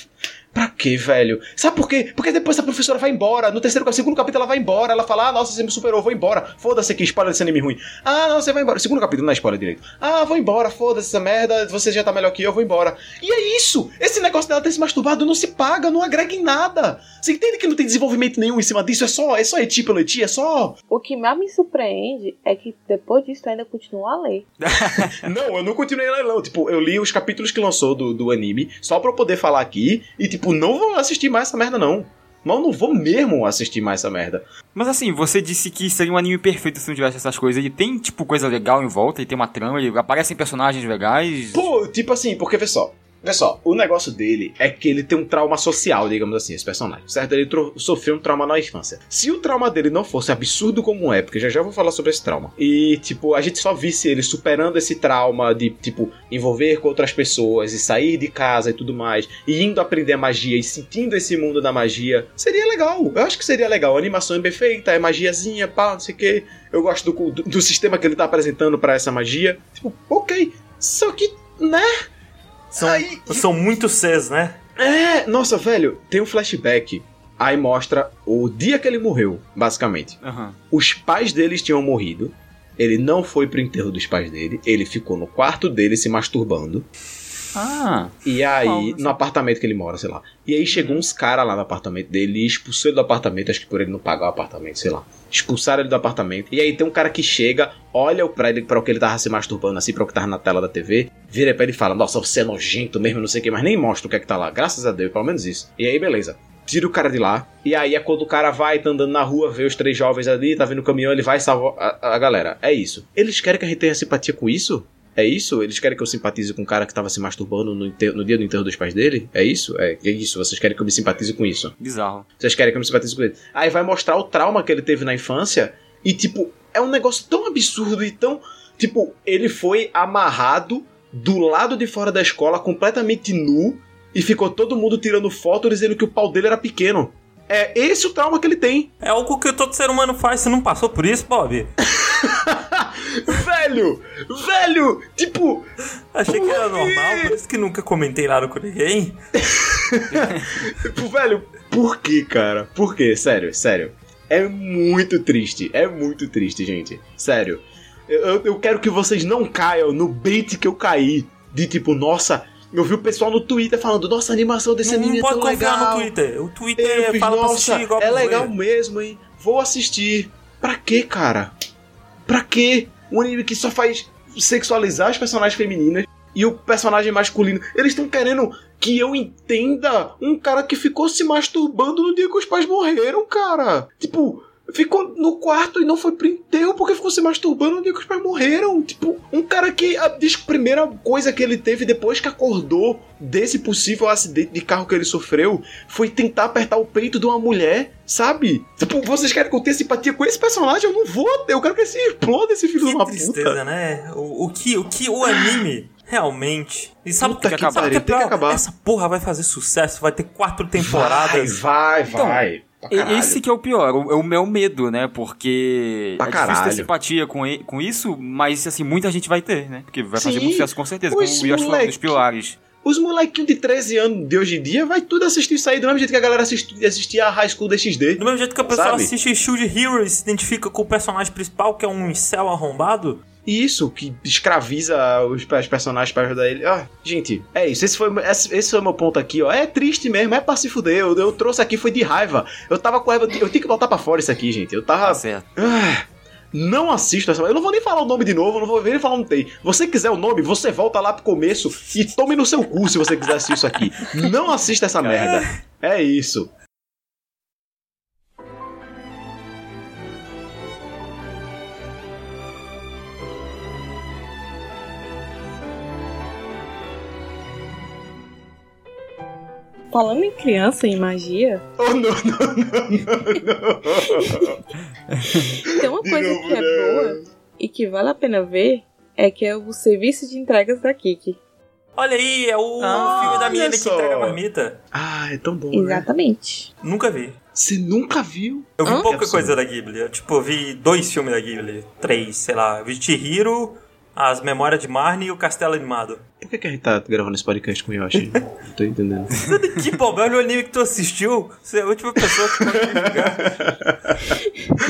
pra quê, velho? Sabe por quê? Porque depois a professora vai embora. No terceiro, segundo capítulo, ela vai embora. Ela fala: Ah, nossa, você me superou, vou embora. Foda-se aqui, spoiler desse anime ruim. Ah, não, você vai embora. Segundo capítulo, não é spoiler direito. Ah, vou embora, foda-se essa merda, você já tá melhor que eu, vou embora. E é isso! Esse negócio dela ter se masturbado não se paga, não agrega em nada. Você entende que não tem desenvolvimento nenhum em cima disso? É só, é só eti pelo eti, é só. O que mais me surpreende é que depois disso ainda continua a ler. *laughs* Não, eu não continuei a ler, não. Tipo, eu li os capítulos que lançou do, do anime só pra eu poder falar aqui e, tipo, não vou assistir mais essa merda, não. Mas eu não vou mesmo assistir mais essa merda. Mas assim, você disse que seria um anime perfeito se não tivesse essas coisas. Ele tem, tipo, coisa legal em volta, ele tem uma trama, ele aparecem personagens legais. Pô, tipo assim, porque vê só. Vê só, o negócio dele é que ele tem um trauma social, digamos assim, esse personagem, certo? Ele sofreu um trauma na infância. Se o trauma dele não fosse absurdo como é, porque já já vou falar sobre esse trauma, e, tipo, a gente só visse ele superando esse trauma de, tipo, envolver com outras pessoas e sair de casa e tudo mais, e indo aprender magia e sentindo esse mundo da magia, seria legal. Eu acho que seria legal. A animação é bem feita, é magiazinha, pá, não sei o quê. Eu gosto do, do, do sistema que ele tá apresentando pra essa magia. Tipo, ok. Só que, né? São, Aí- são muito Cs, né? É, nossa, velho, tem um flashback. Aí mostra o dia que ele morreu, basicamente. Aham. Os pais deles tinham morrido. Ele não foi pro enterro dos pais dele. Ele ficou no quarto dele se masturbando. Ah, E aí, Nossa. no apartamento que ele mora, sei lá. E aí chegou uns caras lá no apartamento dele e expulsou ele do apartamento. Acho que por ele não pagar o apartamento, sei lá. Expulsaram ele do apartamento. E aí tem um cara que chega, olha pra ele, pra o que ele tava se masturbando, assim, pra o que tava na tela da TV. Vira pra ele e fala: Nossa, você é nojento mesmo, não sei o que, mas nem mostra o que é que tá lá. Graças a Deus, pelo menos isso. E aí, beleza. Tira o cara de lá. E aí é quando o cara vai, tá andando na rua, vê os três jovens ali, tá vendo o caminhão, ele vai e salva a, a galera. É isso. Eles querem que a gente tenha simpatia com isso? É isso? Eles querem que eu simpatize com o cara que tava se masturbando no, no dia do enterro dos pais dele? É isso? É, é isso. Vocês querem que eu me simpatize com isso? bizarro. Vocês querem que eu me simpatize com ele? Aí vai mostrar o trauma que ele teve na infância. E, tipo, é um negócio tão absurdo e tão. Tipo, ele foi amarrado do lado de fora da escola, completamente nu. E ficou todo mundo tirando foto dizendo que o pau dele era pequeno. É esse o trauma que ele tem. É algo que todo ser humano faz. Você não passou por isso, Bob? *laughs* velho! Velho! Tipo, Achei que era normal, por isso que nunca comentei nada com ninguém. *laughs* Tipo, velho, por que, cara? Por que? Sério, sério. É muito triste. É muito triste, gente. Sério. Eu, eu- quero que vocês não caiam no bait que eu caí. De tipo, nossa, eu vi o pessoal no Twitter falando, nossa, a animação desse Não, anime não é pode tão legal. no Twitter. O Twitter Eu fiz, fala pra nossa, assistir é pra legal ver. mesmo, hein? Vou assistir. Pra quê, cara? Pra quê? Um anime que só faz sexualizar as personagens femininas e o personagem masculino. Eles estão querendo que eu entenda um cara que ficou se masturbando no dia que os pais morreram, cara. Tipo, ficou no quarto e não foi pro enterro porque ficou se masturbando no dia que os pais morreram. Tipo, um cara que a, diz que a primeira coisa que ele teve depois que acordou desse possível acidente de carro que ele sofreu foi tentar apertar o peito de uma mulher, sabe? Tipo, vocês querem que eu tenha simpatia com esse personagem? Eu não vou. Eu quero que ele se exploda, esse filho de Que uma tristeza, puta. né? O, o que, o que o anime realmente. E sabe o que, que sabe o que é tem que acabar. Essa porra vai fazer sucesso, vai ter quatro Vai, temporadas. vai, Então, vai. Esse que é o pior, o, é o meu medo, né? Porque Pra é difícil caralho. ter simpatia com, e- com isso, mas assim, muita gente vai ter, né? Porque vai fazer Sim. muito sucesso com certeza, Os como o Yoshi falou dos moleque. pilares. Os molequinhos de 13 anos de hoje em dia vai tudo assistir isso aí do mesmo jeito que a galera assisti- assistia a High School DxD. Do mesmo jeito que a pessoa Sabe? assiste Shield Hero e se identifica com o personagem principal, que é um incel arrombado. E isso, que escraviza os, os personagens pra ajudar ele. Ah, gente, é isso. Esse foi, esse, esse foi o meu ponto aqui, ó. É triste mesmo, é pra se fuder. Eu, eu trouxe aqui, foi de raiva. Eu tava com raiva. Eu, eu tinha que botar pra fora isso aqui, gente. Eu Tá tava. certo. Ah, não assista essa. Eu não vou nem falar o nome de novo, eu não vou nem falar um tem. Você quiser o nome, você volta lá pro começo e tome no seu cu se você quiser assistir isso aqui. Não assista essa merda. É isso. Falando em criança e magia, Oh, não, não, não, não, tem uma coisa novo, que é não. boa e que vale a pena ver é que é o serviço de entregas da Kiki. Olha aí, é o Ah, filme da menina que entrega a marmita. Ah, é tão bom, né? Exatamente. Nunca vi. Você nunca viu? Eu vi Hã? pouca absurdo. coisa da Ghibli. Eu, tipo, eu vi dois filmes da Ghibli. Três, sei lá. Eu vi Chihiro, As Memórias de Marnie e o Castelo Animado. Por que, que a gente tá gravando esse podcast com o Yoshi? *laughs* Não tô entendendo. que problema o anime que tu assistiu? Você é a última pessoa que pode me julgar.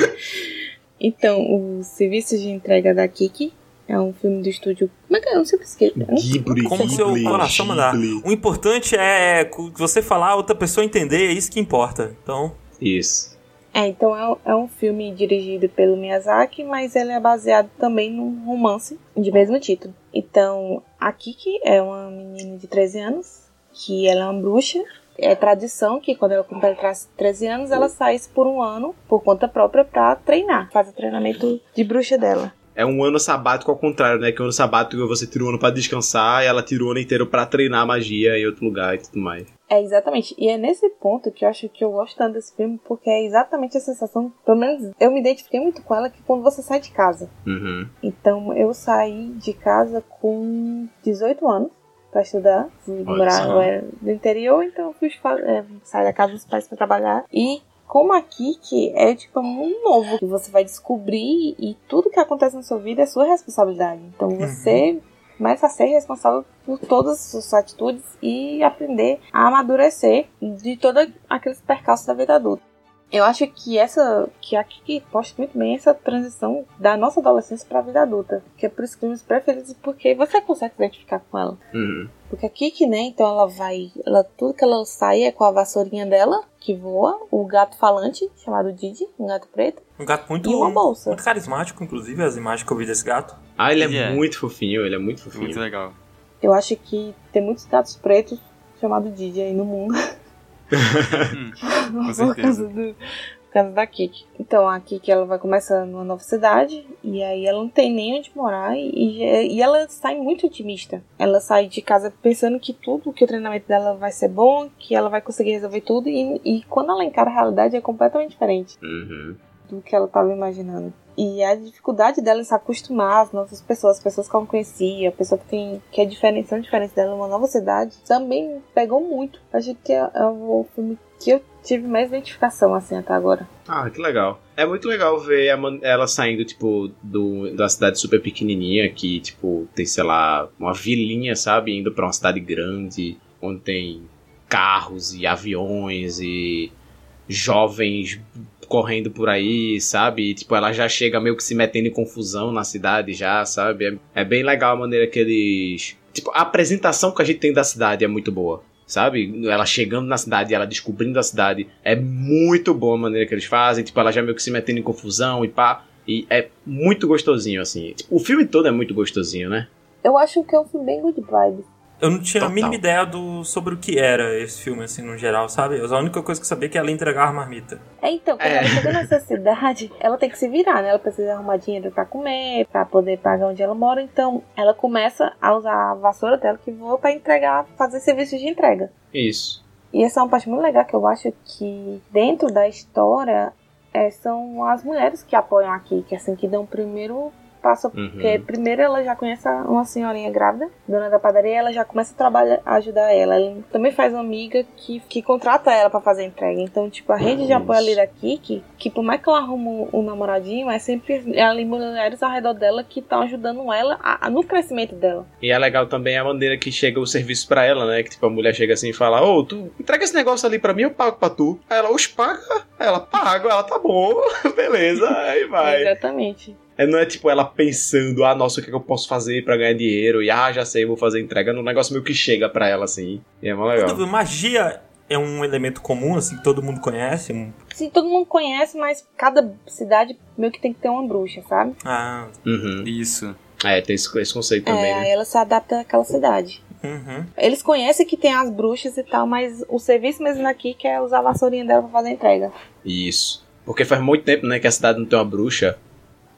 *laughs* Então, o serviço de entrega da Kiki é um filme do estúdio. Como é que é? Eu não sei o que escrever. Ghibli, Como o seu Ghibli, coração mandar. Ghibli. O importante é você falar, a outra pessoa entender, é isso que importa. Então, Isso. É, então é, é um filme dirigido pelo Miyazaki, mas ele é baseado também num romance de mesmo título. Então, a Kiki é uma menina de 13 anos, que ela é uma bruxa. É tradição que quando ela completasse 13 anos, ela saísse por um ano, por conta própria, pra treinar. Faz o treinamento de bruxa dela. É um ano sabático ao contrário, né? Que o ano sabático você tira o ano pra descansar e ela tira o ano inteiro pra treinar magia em outro lugar e tudo mais. É, exatamente. E é nesse ponto que eu acho que eu gosto tanto desse filme, porque é exatamente a sensação, pelo menos eu me identifiquei muito com ela, que quando você sai de casa. Uhum. Então eu saí de casa com 18 anos pra estudar. Morar do interior, então eu fui é, sair da casa dos pais pra trabalhar. E como a Kiki é tipo um novo que você vai descobrir e tudo que acontece na sua vida é sua responsabilidade. Então você começa a ser responsável por todas as suas atitudes e aprender a amadurecer de todos aqueles percalços da vida adulta. Eu acho que essa que a Kiki posta muito bem essa transição da nossa adolescência pra vida adulta, que é por isso que meus preferidos porque você consegue se identificar com ela. Uhum. Porque a Kiki, né, então ela vai, ela tudo que ela sai é com a vassourinha dela que voa, o gato falante chamado Didi, um gato preto, um gato muito, e uma bolsa. muito carismático, inclusive, as imagens que eu vi desse gato. Ah, ele é, Ele é. muito fofinho, ele é muito fofinho. Muito legal. Eu acho que tem muitos gatos pretos chamados Didi aí no mundo. *laughs* Hum, *laughs* com por causa, do, por causa da Kiki. Então a Kiki ela vai começar numa nova cidade e aí ela não tem nem onde morar e, e ela sai muito otimista. Ela sai de casa pensando que tudo, que o treinamento dela vai ser bom, que ela vai conseguir resolver tudo e, e quando ela encara a realidade é completamente diferente Uhum. Do que ela estava imaginando. E a dificuldade dela em se acostumar às novas pessoas, as pessoas que ela não conhecia, a pessoa que tem que é diferente, são diferentes dela numa nova cidade, também pegou muito. Acho que é, é o filme que eu tive mais identificação assim até agora. Ah, que legal. É muito legal ver ela saindo, tipo, do, da cidade super pequenininha, que, tipo, tem, sei lá, uma vilinha, sabe? Indo pra uma cidade grande, onde tem carros e aviões e jovens correndo por aí, sabe? E, tipo, ela já chega meio que se metendo em confusão na cidade já, sabe? É, é bem legal a maneira que eles... Tipo, a apresentação que a gente tem da cidade é muito boa. Sabe? Ela chegando na cidade, ela descobrindo a cidade. É muito boa a maneira que eles fazem. Tipo, ela já meio que se metendo em confusão e pá. E é muito gostosinho, assim. Tipo, o filme todo é muito gostosinho, né? Eu acho que é um filme bem good vibe. Eu não tinha a Total. mínima ideia do, sobre o que era esse filme, assim, no geral, sabe? A única coisa que eu sabia é que ela ia entregar a marmita. É, então, quando É. ela chega nessa cidade, ela tem que se virar, né? Ela precisa arrumar dinheiro pra comer, pra poder pagar onde ela mora. Então, ela começa a usar a vassoura dela que voa pra entregar, fazer serviço de entrega. Isso. E essa é uma parte muito legal que eu acho que dentro da história é, são as mulheres que apoiam aqui, que assim que dão o primeiro passa. Uhum. Porque primeiro ela já conhece uma senhorinha grávida, dona da padaria, ela já começa a trabalhar, a ajudar ela. Ela também faz uma amiga que, que contrata ela pra fazer entrega. Então, tipo, a rede de apoio ali da Kiki, que por mais que ela arruma um, namoradinho, é sempre ali mulheres ao redor dela que estão ajudando ela a- a- no crescimento dela. E é legal também a maneira que chega o serviço pra ela, né? Que tipo, a mulher chega assim e fala: Ô, tu entrega esse negócio ali pra mim, eu pago pra tu. Aí ela, os paga. Aí ela, pago. Ela, tá bom, *laughs* beleza. Aí vai. Exatamente. É, não é tipo ela pensando, ah, nossa, o que, é que eu posso fazer pra ganhar dinheiro? E ah, já sei, vou fazer entrega. É um negócio meio que chega pra ela, assim. E é mó legal. Magia é um elemento comum, assim, que todo mundo conhece. Sim, todo mundo conhece, mas cada cidade meio que tem que ter uma bruxa, sabe? Ah, Uhum. Isso. É, tem esse, esse conceito também, é, né? aí ela se adapta àquela cidade. uhum. Eles conhecem que tem as bruxas e tal, mas o serviço mesmo daqui que é usar a vassourinha dela pra fazer a entrega. Isso. Porque faz muito tempo, né, que a cidade não tem uma bruxa.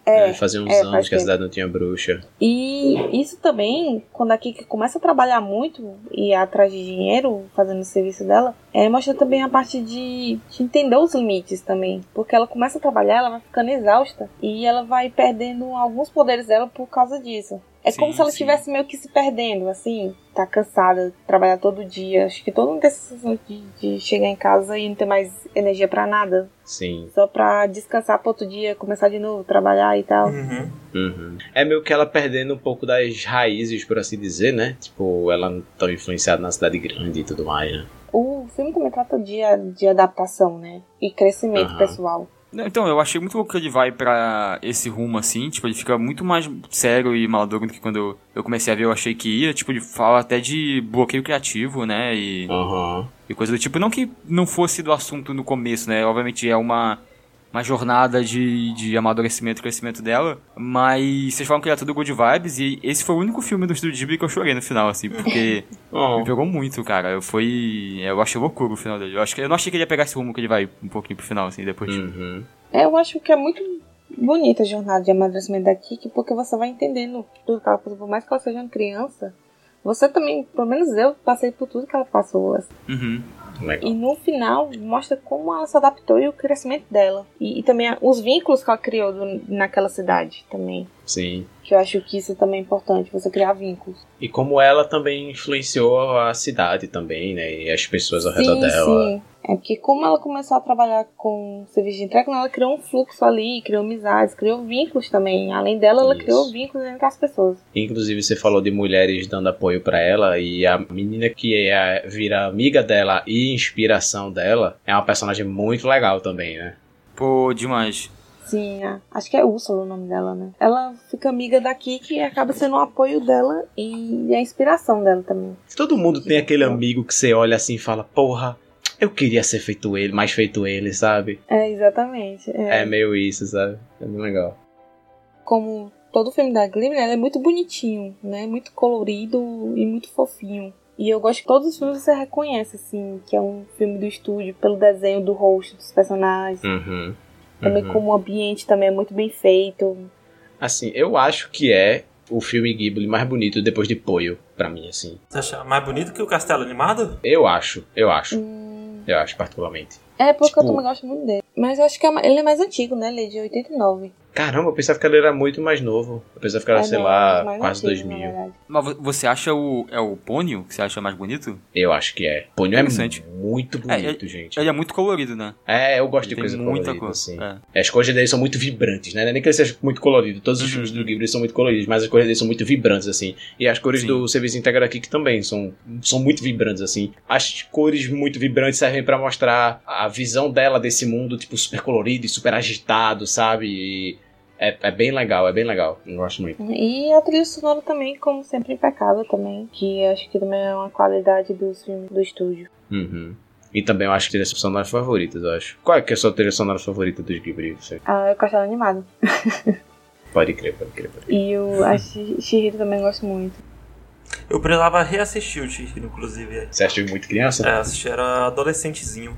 É, né? Fazia uns é, anos que a cidade não tinha bruxa. E isso também, quando a Kiki começa a trabalhar muito e ir atrás de dinheiro, fazendo o serviço dela, é, mostra também a parte de, de entender os limites também. Porque ela começa a trabalhar, ela vai ficando exausta e ela vai perdendo alguns poderes dela por causa disso. É Sim, como se ela estivesse meio que se perdendo, assim, tá cansada de trabalhar todo dia. Acho que todo mundo tem essa sensação de, de chegar em casa e não ter mais energia pra nada. Sim. Só pra descansar pro outro dia, começar de novo, trabalhar e tal. Uhum. Uhum. É meio que ela perdendo um pouco das raízes, por assim dizer, né? Tipo, ela não tão influenciada na cidade grande e tudo mais, né? O filme também trata de, de adaptação, né? E crescimento Aham. pessoal. Então, eu achei muito louco que ele vai pra esse rumo assim, tipo, ele fica muito mais sério e malador do que quando eu- eu comecei a ver, eu achei que ia, tipo, ele fala até de bloqueio criativo, né, e, Aham. e coisa do tipo. Não que não fosse do assunto no começo, né, obviamente é uma, uma jornada de, de amadurecimento e crescimento dela, mas vocês falam que ele é tudo good vibes e esse foi o único filme do Estúdio Ghibli que eu chorei no final, assim, porque *laughs* Oh. me pegou muito, cara, eu foi, eu achei loucura o final dele, eu, acho que, eu não achei que ele ia pegar esse rumo que ele vai um pouquinho pro final, assim, depois. Uhum. É, Eu acho que é muito bonita a jornada de amadurecimento da Kiki, porque você vai entendendo tudo que ela passou. Por mais que ela seja uma criança, você também, pelo menos eu, passei por tudo que ela passou. assim. Uhum. Legal. E no final mostra como ela se adaptou e o crescimento dela. E, e também os vínculos que ela criou do- naquela cidade também. Sim. Que eu acho que isso também é importante, você criar vínculos. E como ela também influenciou a cidade também, né? E as pessoas ao redor sim, dela. sim. É porque como ela começou a trabalhar com serviço de entrega, ela criou um fluxo ali, criou amizades, criou vínculos também. Além dela, ela Isso. criou vínculos entre as pessoas. Inclusive, você falou de mulheres dando apoio pra ela e a menina que é, vira amiga dela e inspiração dela é uma personagem muito legal também, né? Pô, demais. Sim, a- acho que é Úrsula o nome dela, né? Ela fica amiga da Kiki e acaba sendo o apoio dela e a inspiração dela também. Todo mundo tem aquele amigo que você olha assim e fala, porra, eu queria ser feito ele, mais feito ele, sabe? É, exatamente. É. É meio isso, sabe? É bem legal. Como todo filme da Ghibli, ele é muito bonitinho, né? Muito colorido e muito fofinho. E eu gosto que todos os filmes você reconhece, assim, que é um filme do estúdio, pelo desenho do rosto dos personagens. Uhum. Também Uhum. como o ambiente também é muito bem feito. Assim, eu acho que é o filme Ghibli mais bonito depois de Poio, pra mim, assim. Você acha mais bonito que o Castelo Animado? Eu acho, eu acho. Hum, Eu acho, particularmente. é, porque eu Tipo- também gosto muito dele. Mas eu acho que é ele é mais antigo, né? Ele é de 89. Caramba, eu pensava que ele era muito mais novo. Eu pensava que era, É, sei não, lá, quase antigo, na 2000. verdade. Mas vo- você acha o. É o Pônio que você acha mais bonito? Eu acho que é. Ponyo é muito bonito, gente. Ele é muito colorido, né? É, eu gosto Ele de coisa tem muita colorida, cor. assim. É. As cores dele são muito vibrantes, né? Não é nem que ele seja muito colorido. Todos os Uhum. filmes do Ghibli são muito coloridos, mas as cores dele são muito vibrantes, assim. E as cores Sim. do Serviço Integrado aqui que também são, são muito vibrantes, assim. As cores muito vibrantes servem pra mostrar a visão dela desse mundo, tipo, super colorido e super agitado, sabe? E é, é bem legal, é bem legal. Eu gosto muito. E a trilha sonora também, como sempre, impecável também. Que acho que também é uma qualidade dos filmes do estúdio. Uhum. E também eu acho que trilha sonora favorita, eu acho. Qual é que é a sua trilha sonora favorita dos Ghibli? Você Ah, eu Castelo Animado. *laughs* pode crer, pode crer. Pode crer. E o, a Shihiro também gosto muito. Eu precisava reassistir o Chihiro, inclusive. Você assistiu muito criança? É, assisti, era adolescentezinho.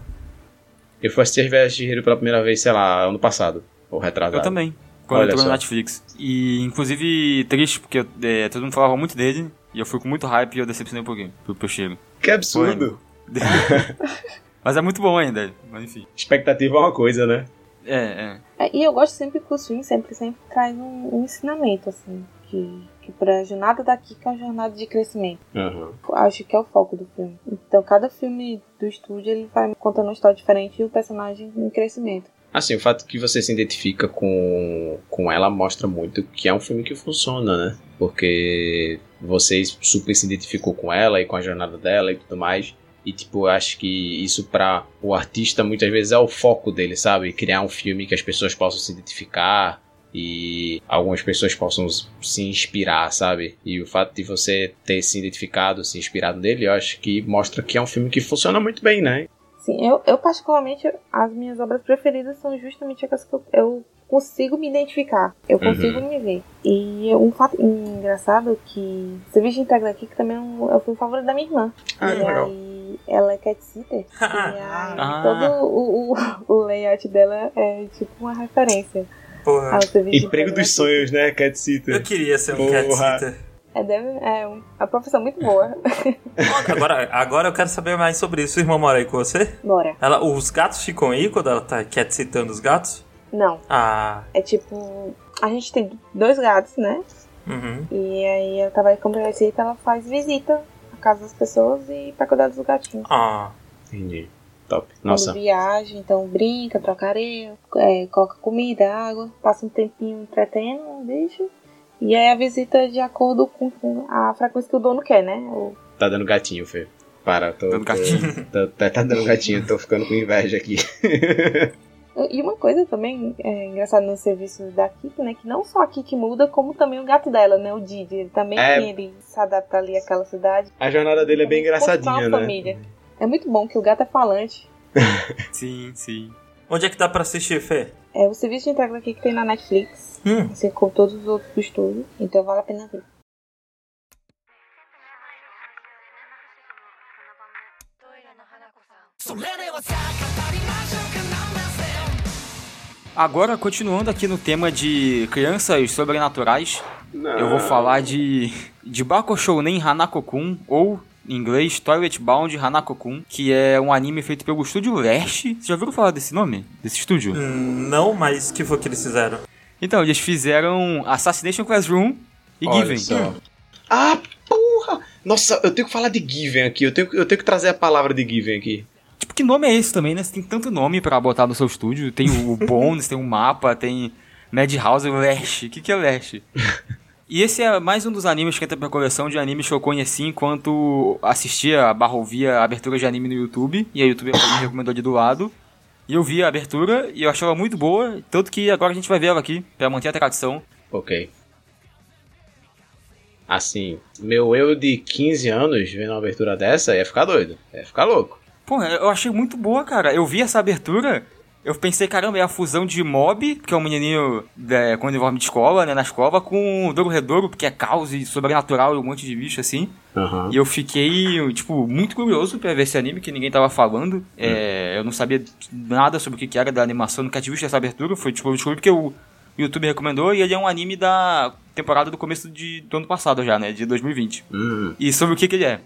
Eu fui assistir Viagem de Hiro pela primeira vez, sei lá, ano passado. Ou retrasado. Eu também. Quando Olha entrou só. no Netflix. E, inclusive, triste, porque é, todo mundo falava muito dele. E eu fui com muito hype e eu decepcionei um pouquinho pro, pro cheiro. Que absurdo. *laughs* Mas é muito bom ainda. Mas enfim. Expectativa é uma coisa, né? É, É, e eu gosto sempre que os filmes sempre, sempre traz um, um ensinamento, assim, que, que pra jornada daqui que é uma jornada de crescimento. Aham. Acho que é o foco do filme. Então cada filme do estúdio ele vai contando uma história diferente e o personagem em crescimento. Assim, o fato que você se identifica com, com ela mostra muito que é um filme que funciona, né? Porque você super se identificou com ela e com a jornada dela e tudo mais. E, tipo, eu acho que isso pra o artista muitas vezes é o foco dele, sabe? Criar um filme que as pessoas possam se identificar e algumas pessoas possam se inspirar, sabe? E o fato de você ter se identificado, se inspirado nele, eu acho que mostra que é um filme que funciona muito bem, né? Sim, eu, eu particularmente, as minhas obras preferidas são justamente aquelas que eu, eu consigo me identificar. Eu Uhum. consigo me ver. E um fato engraçado é que Serviço de Entrega aqui, que também é um, é o filme favorito da minha irmã. Ah, e legal. aí ela é cat sitter. *laughs* e aí Ah. todo o, o, o layout dela é tipo uma referência Porra. Emprego dos sonhos, né, Cat Sitter? Eu queria ser um Porra. cat sitter. É, deve, é um- uma profissão muito boa. *laughs* Agora, agora eu quero saber mais sobre isso. Sua irmã mora aí com você? Bora. Ela, os gatos ficam aí quando ela tá cat sitando os gatos? Não, Ah, é tipo. A gente tem dois gatos, né? uhum. E aí ela trabalha como visita, ela faz visita à casa das pessoas e pra cuidar dos gatinhos. Ah, Entendi. Top. Nossa. Quando viaja, então brinca, troca areia, é, coloca comida, água, passa um tempinho entretendo o bicho. E aí a visita é de acordo com com a frequência que o dono quer, né? O- Tá dando gatinho, Fê. Para, tô. Dando gatinho. tô- tá, tá dando gatinho, tô ficando com inveja aqui. *laughs* E uma coisa também é, engraçada no serviço da Kiki, né? Que não só a Kiki muda, como também o gato dela, né? O Didi. Ele também É. ele se adapta ali àquela cidade. A jornada dele é bem engraçadinha, uma né? família. É muito bom que o gato é falante. *laughs* sim, sim. Onde é que dá pra assistir, Fê? É o serviço de entrega aqui que tem na Netflix. Hum, Assim como todos os outros do estúdio. Então vale a pena ver. Agora, continuando aqui no tema de crianças sobrenaturais, eu vou falar de, de Bako Shounen Hanako-kun, ou em inglês Toilet Bound Hanako-kun, que é um anime feito pelo estúdio Lash. Vocês já ouviram falar desse nome? Desse estúdio? hum, não, mas que foi que eles fizeram? Então, eles fizeram Assassination Classroom e Olha Given. só. Ah, porra! Nossa, eu tenho que falar de Given aqui. Eu tenho, eu tenho que trazer a palavra de Given aqui. Tipo, que nome é esse também, né? Você tem tanto nome pra botar no seu estúdio. Tem o *laughs* Bones, tem o Mapa, tem Madhouse, o Lash. O que, que é Lash? *laughs* E esse é mais um dos animes que entra pra coleção de animes que eu conheci enquanto assistia, barra ouvia abertura de anime no YouTube. E a YouTube me recomendou ali do lado. E eu vi a abertura e eu achava muito boa. Tanto que agora a gente vai ver ela aqui, pra manter a tradição. Ok. Assim, meu eu de 15 anos vendo uma abertura dessa ia ficar doido. Ia ficar louco. Pô, eu achei muito boa, cara. Eu vi essa abertura, eu pensei, caramba, é a fusão de Mob, que é um menininho é, com uniforme de escola, né, na escola, com o Douro Redouro, porque é caos e sobrenatural e um monte de bicho assim. Aham. E eu fiquei, tipo, muito curioso pra ver esse anime, que ninguém tava falando. É, eu não sabia nada sobre o que que era da animação, nunca tinha visto essa abertura. Foi, tipo, eu descobri porque o YouTube recomendou, e ele é um anime da temporada do começo de, do ano passado já, né, de 2020. Hum, E sobre o que, que ele é?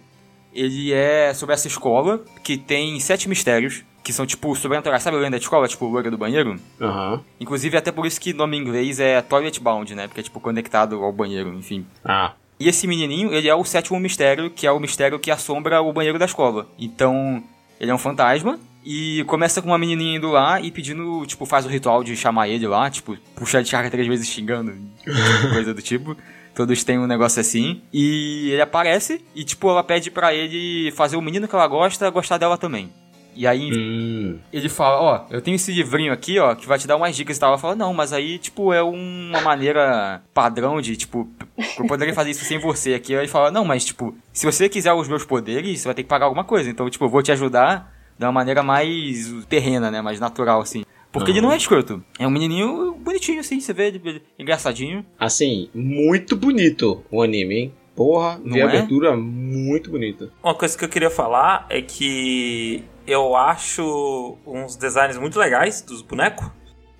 Ele é sobre essa escola que tem sete mistérios, que são tipo sobrenaturais. Sabe a lenda de escola? Tipo, loira do banheiro? Aham. Inclusive, até por isso que o nome em inglês é Toilet Bound, né? Porque é tipo conectado ao banheiro, enfim. Ah. E esse menininho, ele é o sétimo mistério, que é o mistério que assombra o banheiro da escola. Então, ele é um fantasma. E começa com uma menininha indo lá e pedindo, tipo, faz o ritual de chamar ele lá, tipo, puxar de carga três vezes xingando, *laughs* coisa do tipo. Todos têm um negócio assim. E ele aparece e, tipo, ela pede pra ele fazer o menino que ela gosta gostar dela também. E aí, Hum. ele fala, ó, eu tenho esse livrinho aqui, ó, que vai te dar umas dicas e tal. Ela fala, não, mas aí, tipo, é uma maneira padrão de, tipo, eu poderia fazer isso sem você aqui. Aí ele fala, não, mas, tipo, se você quiser os meus poderes, você vai ter que pagar alguma coisa. Então, tipo, eu vou te ajudar de uma maneira mais terrena, né, mais natural, assim. Porque ele não é escroto. É um menininho bonitinho, assim, você vê, ele- engraçadinho. Assim, muito bonito o anime, hein? Porra, Não vi a é? abertura muito bonita. Uma coisa que eu queria falar é que eu acho uns designs muito legais dos bonecos.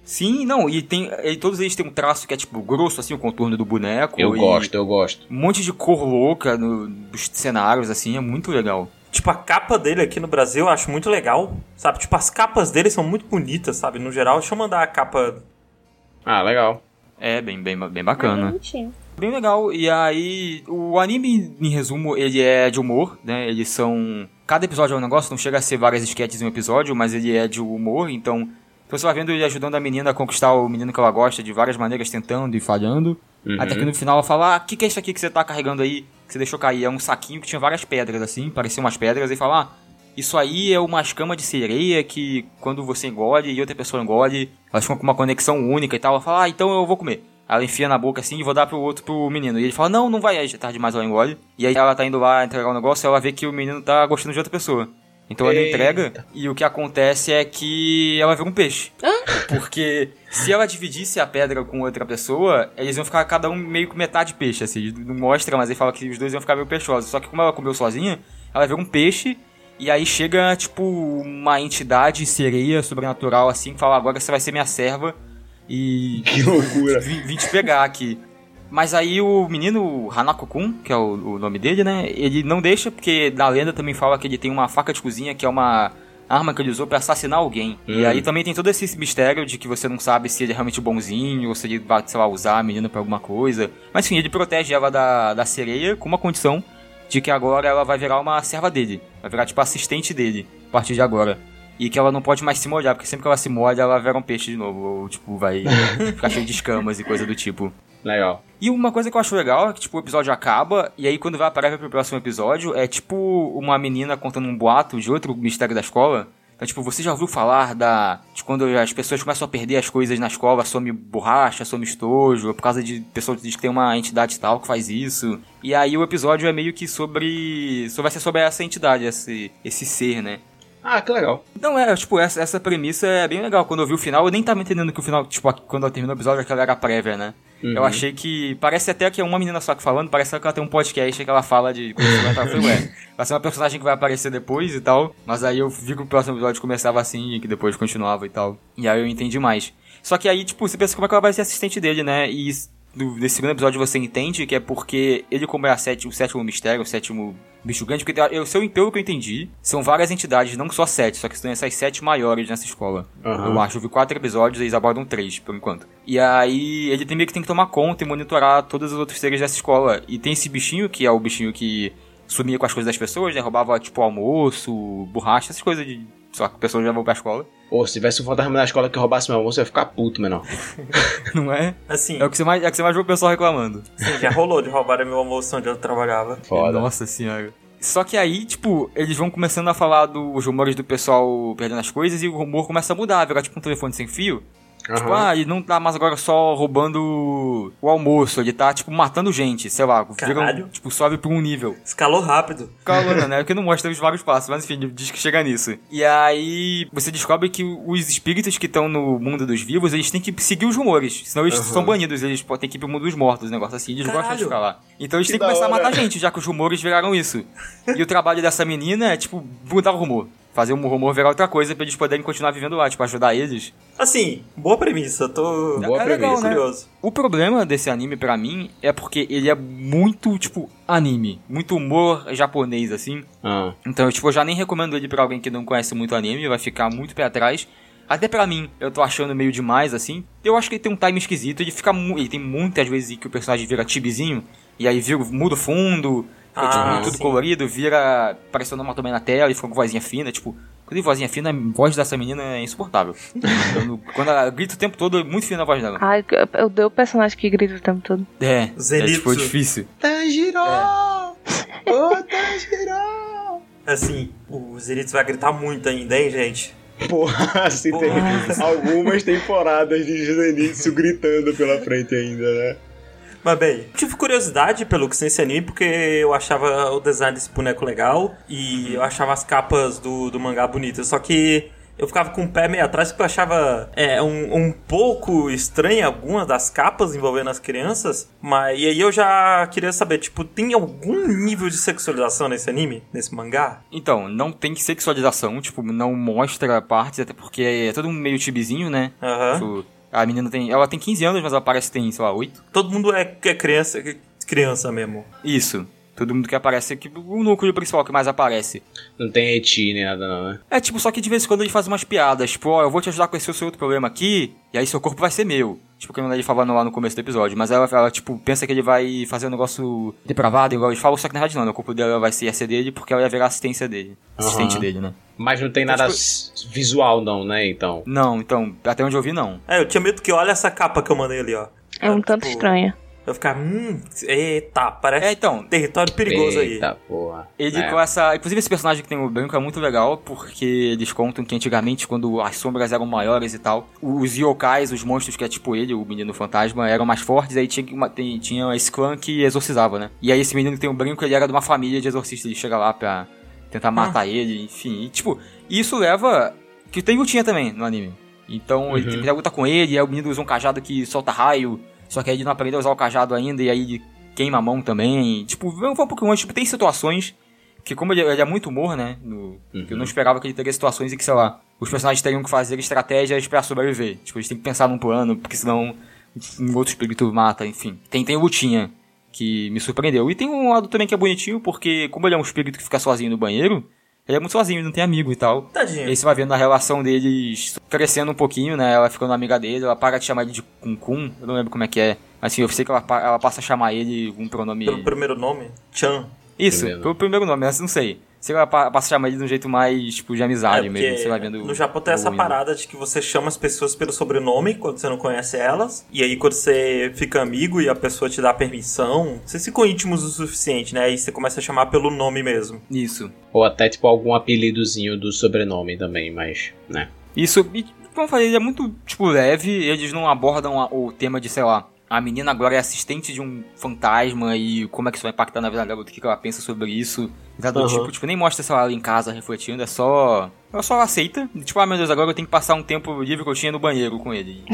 Sim, não, e tem. E todos eles têm um traço que é, tipo, grosso, assim, o contorno do boneco. Eu e- gosto, eu gosto. um monte de cor louca no- dos cenários, assim, é muito legal. Tipo, a capa dele aqui no Brasil eu acho muito legal, sabe? Tipo, as capas dele são muito bonitas, sabe? No geral, deixa eu mandar a capa. Ah, legal. É, bem, bem, bem É bacana. bonitinho. Bem legal. E aí, o anime, em resumo, ele é de humor, né? Eles são. Cada episódio é um negócio, não chega a ser várias sketches em um episódio, mas ele é de humor, então. Você vai vendo ele ajudando a menina a conquistar o menino que ela gosta de várias maneiras, tentando e falhando. Uhum. Até que no final ela fala: Ah, o que, que é isso aqui que você tá carregando aí? Que você deixou cair? É um saquinho que tinha várias pedras, assim, pareciam umas pedras, e fala: Ah, isso aí é uma escama de sereia que quando você engole e outra pessoa engole, elas ficam com uma conexão única e tal. Ela fala: Ah, então eu vou comer. Ela enfia na boca assim e vou dar pro outro, pro menino. E ele fala, não, não vai, aí já é tarde demais ela engole. E aí ela tá indo lá entregar o negócio e ela vê que o menino tá gostando de outra pessoa. Então ela Eita. entrega e o que acontece é que ela vira um peixe. Porque se ela dividisse a pedra com outra pessoa, eles iam ficar cada um meio com metade peixe, assim. Não mostra, mas ele fala que os dois iam ficar meio peixosos. Só que como ela comeu sozinha, ela vira um peixe e aí chega, tipo, uma entidade sereia sobrenatural, assim, que fala, agora você vai ser minha serva e *laughs* Que loucura. vim, vim te pegar aqui. Mas aí o menino Hanako-kun, que é o, o nome dele, né? Ele não deixa, porque na lenda também fala que ele tem uma faca de cozinha, que é uma arma que ele usou pra assassinar alguém. E Hum. aí também tem todo esse mistério de que você não sabe se ele é realmente bonzinho, ou se ele vai, sei lá, usar a menina pra alguma coisa. Mas enfim, ele protege ela da, da sereia com uma condição de que agora ela vai virar uma serva dele. Vai virar, tipo, assistente dele, a partir de agora. E que ela não pode mais se molhar, porque sempre que ela se molha, ela vira um peixe de novo. Ou, tipo, vai *laughs* ficar cheio de escamas e coisa do tipo. Legal. E uma coisa que eu acho legal é que, tipo, o episódio acaba, e aí quando vai aparecer pro próximo episódio, é tipo uma menina contando um boato de outro mistério da escola. Então, tipo, você já ouviu falar da. de quando as pessoas começam a perder as coisas na escola, some borracha, some estojo, por causa de pessoas que dizem que tem uma entidade tal que faz isso. E aí o episódio é meio que sobre. Só vai ser sobre essa entidade, esse, esse ser, né? Ah, que legal. Não, é, tipo, essa, essa premissa é bem legal. Quando eu vi o final, eu nem tava entendendo que o final, tipo, quando eu terminou o episódio, aquela era prévia, né? Eu achei que. Parece até que é uma menina só que falando, parece que ela tem um podcast que ela fala de. ela *laughs* ué, vai ser uma personagem que vai aparecer depois e tal. Mas aí eu vi que o próximo episódio começava assim e que depois continuava e tal. E aí eu entendi mais. Só que aí, tipo, você pensa como é que ela vai ser assistente dele, né? E do, nesse segundo episódio você entende que é porque ele, como é a sete, o sétimo mistério, o sétimo bicho grande, porque eu, se eu, pelo que eu entendi, são várias entidades, não só sete, só que são essas sete maiores nessa escola. Aham. Eu acho, eu vi quatro episódios eles abordam três, por enquanto. E aí ele tem meio que tem que tomar conta e monitorar todos os outros seres dessa escola. E tem esse bichinho, que é o bichinho que sumia com as coisas das pessoas, né? Roubava, tipo, almoço, borracha, essas coisas de. Só que pessoas levam pra escola. Pô, se tivesse um fantasma na escola que roubasse meu almoço, eu ia ficar puto, menor. *laughs* Não é? Assim, É o que você mais, é o que você mais vê o pessoal reclamando. sim, já rolou de roubar meu almoço onde eu trabalhava. Foda. Nossa senhora. Só que aí, tipo, eles vão começando a falar dos rumores do pessoal perdendo as coisas e o rumor começa a mudar, virar tipo um telefone sem fio. Tipo, Aham. ah, ele não tá mais agora só roubando o almoço, ele tá, tipo, matando gente, sei lá. Caralho. tipo, sobe pra um nível. Escalou rápido. Calma, né? *laughs* Porque não mostra os vários passos, mas enfim, diz que chega nisso. E aí, você descobre que os espíritos que estão no mundo dos vivos, eles têm que seguir os rumores, senão eles Aham. são banidos, eles podem ter que ir pro mundo dos mortos, um negócio assim, eles gostam de Caralho. ficar lá. Então eles Que têm que começar a hora. matar gente, já que os rumores viraram isso. *laughs* E o trabalho dessa menina é, tipo, mudar o rumor. Fazer o rumor virar outra coisa pra eles poderem continuar vivendo lá, tipo, ajudar eles. Assim, boa premissa, tô Boa é legal, premissa. né? curioso. O problema desse anime pra mim é porque ele é muito, tipo, anime. Muito humor japonês, assim. Ah. Então, tipo, eu já nem recomendo ele pra alguém que não conhece muito anime, vai ficar muito pé atrás. Até pra mim, eu tô achando meio demais, assim. Eu acho que ele tem um time esquisito, ele fica Ele tem muitas vezes que o personagem vira tibizinho, e aí vira, muda o fundo, fica Ah, tipo, tudo sim. colorido, vira parecendo uma também na tela, e fica com vozinha fina, tipo. Quando vozinha fina, a voz dessa menina é insuportável. *laughs* Quando ela grita o tempo todo, é muito fina a voz dela. Ai, eu odeio o personagem que grita o tempo todo. É, é Zenitsu. tipo, difícil. Tanjiro! Ô, Tanjiro! Assim, o Zenitsu vai gritar muito ainda, hein, gente? Porra, assim tem algumas temporadas de Zenitsu gritando pela frente ainda, né? Mas bem, tive curiosidade pelo que esse anime, porque eu achava o design desse boneco legal e eu achava as capas do, do mangá bonitas. Só que eu ficava com o pé meio atrás porque eu achava é, um, um pouco estranha algumas das capas envolvendo as crianças. Mas e aí eu já queria saber, tipo, tem algum nível de sexualização nesse anime, nesse mangá? Então, não tem sexualização, tipo, não mostra partes, até porque é todo mundo meio tibizinho, né? Aham. Tipo, a menina tem. Ela tem 15 anos, mas ela parece que tem, sei lá, 8. Todo mundo é, é criança, é criança mesmo. Isso. Todo mundo que aparece aqui, o núcleo principal que mais aparece. Não tem eti nem nada, não, né? É tipo, só que de vez em quando ele faz umas piadas, tipo, ó, eu vou te ajudar com esse seu outro problema aqui, e aí seu corpo vai ser meu. Tipo, que ele falando lá no começo do episódio. Mas ela, ela, tipo, pensa que ele vai fazer um negócio depravado, igual ele fala, só que na verdade não, né? O corpo dela vai ser, ia ser dele porque ela ia virar assistência dele. Assistente Aham. dele, né? Mas não tem Então, nada tipo- visual, não, né? Então. Não, então, até onde eu vi, não. É, eu tinha medo que olha essa capa que eu mandei ali, ó. É um tanto Tipo, estranha. Eu ficar, hum, eita, parece É, então, território perigoso aí. Eita porra. Ele É. com essa. Inclusive, esse personagem que tem o branco é muito legal, porque eles contam que antigamente, quando as sombras eram maiores e tal, os yokais, os monstros que é tipo ele, o menino fantasma, eram mais fortes, aí tinha, uma- tem- tinha esse clã que exorcizava, né? E aí esse menino que tem o branco, ele era de uma família de exorcistas, ele chega lá pra tentar matar ele, enfim. E, tipo, isso leva. Que tem lutinha também no anime. Então ele Uhum. tem que lutar com ele, e aí o menino usa um cajado que solta raio, só que aí ele não aprendeu a usar o cajado ainda, e aí queima a mão também. Tipo, vamos um pouco longe, tipo, tem situações que como ele, ele é muito humor, né? no- que Eu não esperava que ele teria situações em que, sei lá, os personagens teriam que fazer estratégias pra sobreviver. Tipo, eles têm que pensar num plano, porque senão um outro espírito mata, enfim. Tem, tem lutinha que me surpreendeu. E tem um lado também que é bonitinho, porque como ele é um espírito que fica sozinho no banheiro, ele é muito sozinho, não tem amigo e tal. E Tadinho. aí você vai vendo a relação deles crescendo um pouquinho, né? Ela ficando amiga dele, ela para de chamar ele de Kun Kun, eu não lembro como é que é. Mas assim, eu sei que ela, ela passa a chamar ele com um pronome... Pelo primeiro nome, Chan. Isso, Primeiro. pelo primeiro nome, mas não sei. Sei que ela pa- passa a chamar ele de um jeito mais, tipo, de amizade É, mesmo. Você vai vendo. no Japão tem essa parada de que você chama as pessoas pelo sobrenome quando você não conhece elas. E aí quando você fica amigo e a pessoa te dá permissão, vocês ficam íntimos o suficiente, né? Aí você começa a chamar pelo nome mesmo. Isso. Ou até, tipo, algum apelidozinho do sobrenome também, mas, né? Isso, e, como eu falei, ele é muito, tipo, leve. Eles não abordam a- o tema de, sei lá, a menina agora é assistente de um fantasma e como é que isso vai impactar na vida dela, o que ela pensa sobre isso. Do Aham. tipo, tipo, nem mostra, lá, ela em casa refletindo, é só. Ela só aceita. Tipo, ah, meu Deus, agora eu tenho que passar um tempo livre que eu tinha no banheiro com ele. *laughs*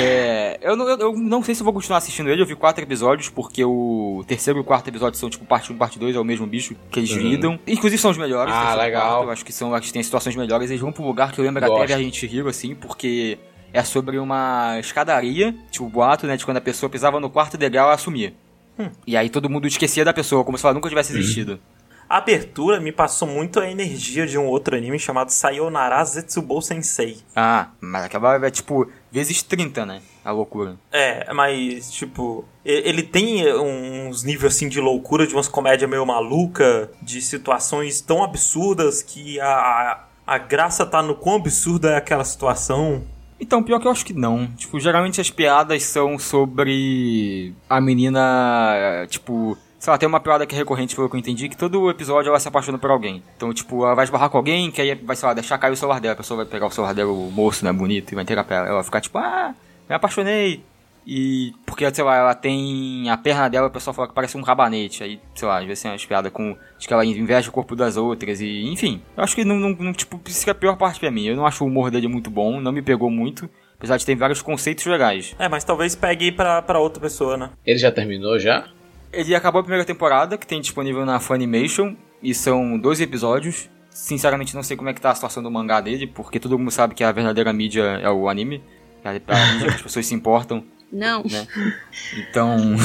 É, eu, não, eu, eu não sei se eu vou continuar assistindo ele. Eu vi quatro episódios, porque o terceiro e o quarto episódio são tipo parte 1 e parte 2, é o mesmo bicho que eles Uhum. lidam. Inclusive são os melhores. Ah, legal. quarto, eu acho que são, acho que tem situações melhores. Eles vão pro lugar que eu lembro Gosto. até da gente Hero, assim, porque é sobre uma escadaria, tipo, o boato, né, de quando a pessoa pisava no quarto degrau, ela sumia. Hum. E aí todo mundo esquecia da pessoa, como se ela nunca tivesse existido. A abertura me passou muito a energia de um outro anime chamado Sayonara Zetsubou Sensei. Ah, mas aquela é tipo vezes 30, né? A loucura. É, mas, tipo, e- ele tem uns níveis assim de loucura, de umas comédias meio maluca, de situações tão absurdas que a, a graça tá no quão absurda é aquela situação. Então, pior que eu acho que não. Tipo, geralmente as piadas são sobre a menina, tipo, sei lá, tem uma piada que é recorrente, pelo que eu entendi, que todo episódio ela se apaixona por alguém. Então, tipo, ela vai esbarrar com alguém, que aí vai, sei lá, deixar cair o celular dela. A pessoa vai pegar o celular dela, o moço, né, bonito, e vai entregar pra ela. Ela vai ficar tipo, ah, me apaixonei. E porque, sei lá, ela tem a perna dela, o pessoal fala que parece um rabanete. Aí, sei lá, às vezes tem umas piadas com. de que ela inveja o corpo das outras. E, enfim. Eu acho que não, não, não, tipo, isso que é a pior parte pra mim. Eu não acho o humor dele muito bom, não me pegou muito. Apesar de ter vários conceitos legais. É, mas talvez pegue pra, pra outra pessoa, né? Ele já terminou já? Ele acabou a primeira temporada, que tem disponível na Funimation, e são 12 episódios. Sinceramente, não sei como é que tá a situação do mangá dele, porque todo mundo sabe que a verdadeira mídia é o anime. É a mídia que as pessoas se importam. Não. Né? Então.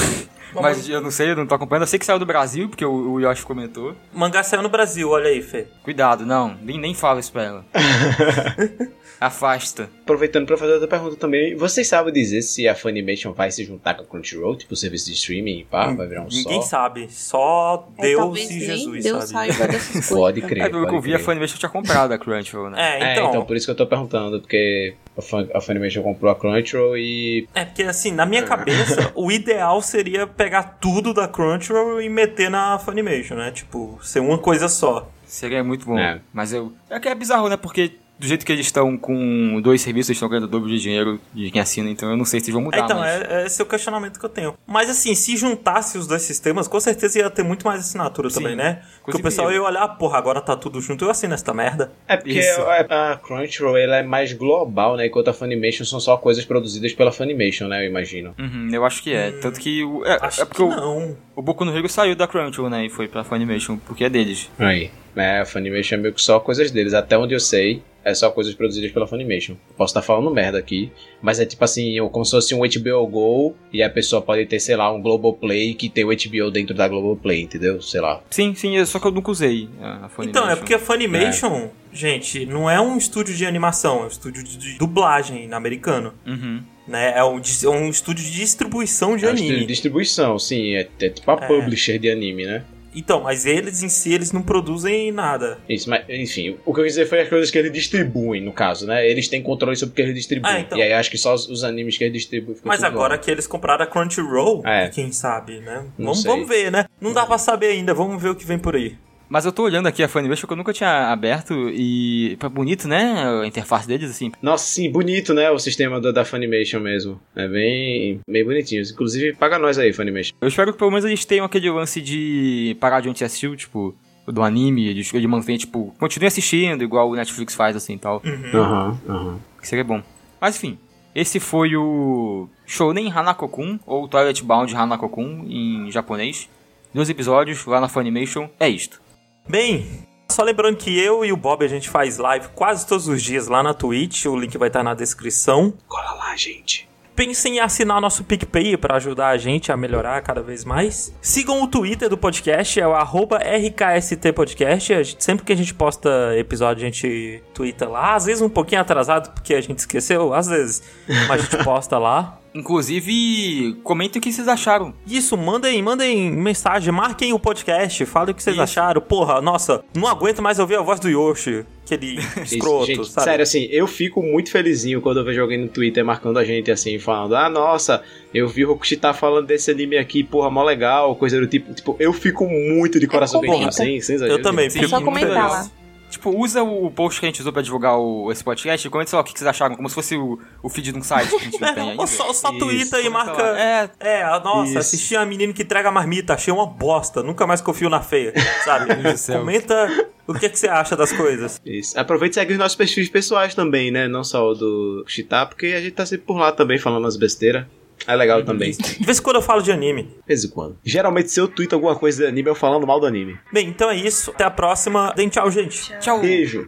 Mas eu não sei, eu não tô acompanhando. Eu sei que saiu do Brasil, porque o, o Yoshi comentou. O mangá saiu no Brasil, olha aí, Fê. Cuidado, não, nem, nem fala isso pra ela. *laughs* Afasta. Aproveitando pra fazer outra pergunta também, vocês sabem dizer se a Funimation vai se juntar com a Crunchyroll, tipo o serviço de streaming, pá, vai virar um Ninguém só? sabe, só É, Deus e Jesus Deus sabe. *laughs* Pode crer. É, pelo que eu vi, a. Funimation tinha comprado a Crunchyroll, né? É, É, então. então por isso que eu tô perguntando, porque a, Fun- a Funimation comprou a Crunchyroll e É, porque assim, na minha cabeça, *laughs* o ideal seria pegar tudo da Crunchyroll e meter na Funimation, né? Tipo, ser uma coisa só. Seria muito bom. É. Mas eu. É que é bizarro, né? Porque do jeito que eles estão com dois serviços, eles estão ganhando o dobro de dinheiro de quem assina, então eu não sei se eles vão mudar. É, então, mas... é, é esse é o questionamento que eu tenho. Mas assim, se juntasse os dois sistemas, com certeza ia ter muito mais assinatura Sim. também, né? Porque o pessoal ia olhar, porra, agora tá tudo junto, eu assino esta merda. É porque Isso. a, Crunchyroll ela é mais global, né? Enquanto a Funimation são só coisas produzidas pela Funimation, né? Eu imagino. Uhum, eu acho que é. Tanto que. O, é, Acho é porque que o, não. o Boku no Hero saiu da Crunchyroll, né? E foi pra Funimation, porque é deles. Aí. É, a Funimation é meio que só coisas deles. Até onde eu sei, é só coisas produzidas pela Funimation. Posso estar falando merda aqui, mas é tipo assim, como se fosse um HBO Go e a pessoa pode ter, sei lá, um Globoplay que tem o HBO dentro da Globoplay, entendeu? Sei lá. Sim, sim, é só que eu nunca usei a Funimation. Então, é porque a Funimation, gente, não é um estúdio de animação, é um estúdio de dublagem americano. Uhum. Né? É, um, é um estúdio de distribuição de É um anime. estúdio de distribuição, sim. É, é tipo a É. publisher de anime, né? Então, mas eles em si, eles não produzem nada. Isso, mas enfim, o que eu quis dizer foi as coisas que eles distribuem, no caso, né? Eles têm controle sobre o que eles distribuem. Ah, então. E aí acho que só os, os animes que eles distribuem ficam Mas agora que eles compraram a Crunchyroll, É. quem sabe, né? Não Vamos, vamos ver, né? Não dá pra saber ainda, vamos ver o que vem por aí. Mas eu tô olhando aqui a Funimation que eu nunca tinha aberto e... é bonito, né? A interface deles, assim. Nossa, sim, bonito, né? O sistema da, da Funimation mesmo. É bem, bem bonitinho. Inclusive, paga nós aí, Funimation. Eu espero que pelo menos eles tenham aquele lance de parar de onde assistiu, tipo, do anime, eles, ele mantém, tipo, continue assistindo, igual o Netflix faz, assim, tal. Aham, aham. Que seria bom. Mas enfim, esse foi o Shounen Hanako-kun, ou Toilet Bound Hanako-kun em japonês. Dois episódios lá na Funimation, é isto. Bem, só lembrando que eu e o Bob a gente faz live quase todos os dias lá na Twitch, o link vai estar na descrição. Cola lá, gente. Pensem em assinar nosso PicPay para ajudar a gente a melhorar cada vez mais. Sigam o Twitter do podcast, é o RKSTpodcast. Sempre que a gente posta episódio, a gente twitta lá. Às vezes um pouquinho atrasado, porque a gente esqueceu, às vezes. Mas a gente *laughs* posta lá. Inclusive, comentem o que vocês acharam. Isso, mandem, mandem mensagem, marquem o podcast, falem o que vocês Isso. acharam. Porra, nossa, não aguento mais ouvir a voz do Yoshi, aquele *laughs* escroto, gente, sabe? sério, assim, eu fico muito felizinho quando eu vejo alguém no Twitter marcando a gente assim, falando, ah, nossa, eu vi o Rokushi tá falando desse anime aqui, porra, mó legal, coisa do tipo. Tipo, eu fico muito de coração comenta. quentinho, sem, sem exagero. Eu também, gente. É fico só comentar lá. Tipo, usa o post que a gente usou pra divulgar o, esse podcast e comenta só o que que vocês acharam, como se fosse o, o feed de um site que a gente não *laughs* tem É, ainda. ou só, só Isso, e comenta marca. É, É, a- nossa, Isso. assisti a menina que entrega marmita, achei uma bosta, nunca mais confio na feia, sabe? *laughs* Comenta o que, que você acha das coisas. Isso. Aproveita e segue os nossos perfis pessoais também, né? Não só o do Chitá, porque a gente tá sempre por lá também falando as besteiras. É legal também. De De vez em quando eu falo de anime. vez em quando. Geralmente, se eu tweet alguma coisa de anime, eu falando mal do anime. Bem, então é isso. Até a próxima. Deem tchau, gente. tchau. Beijo.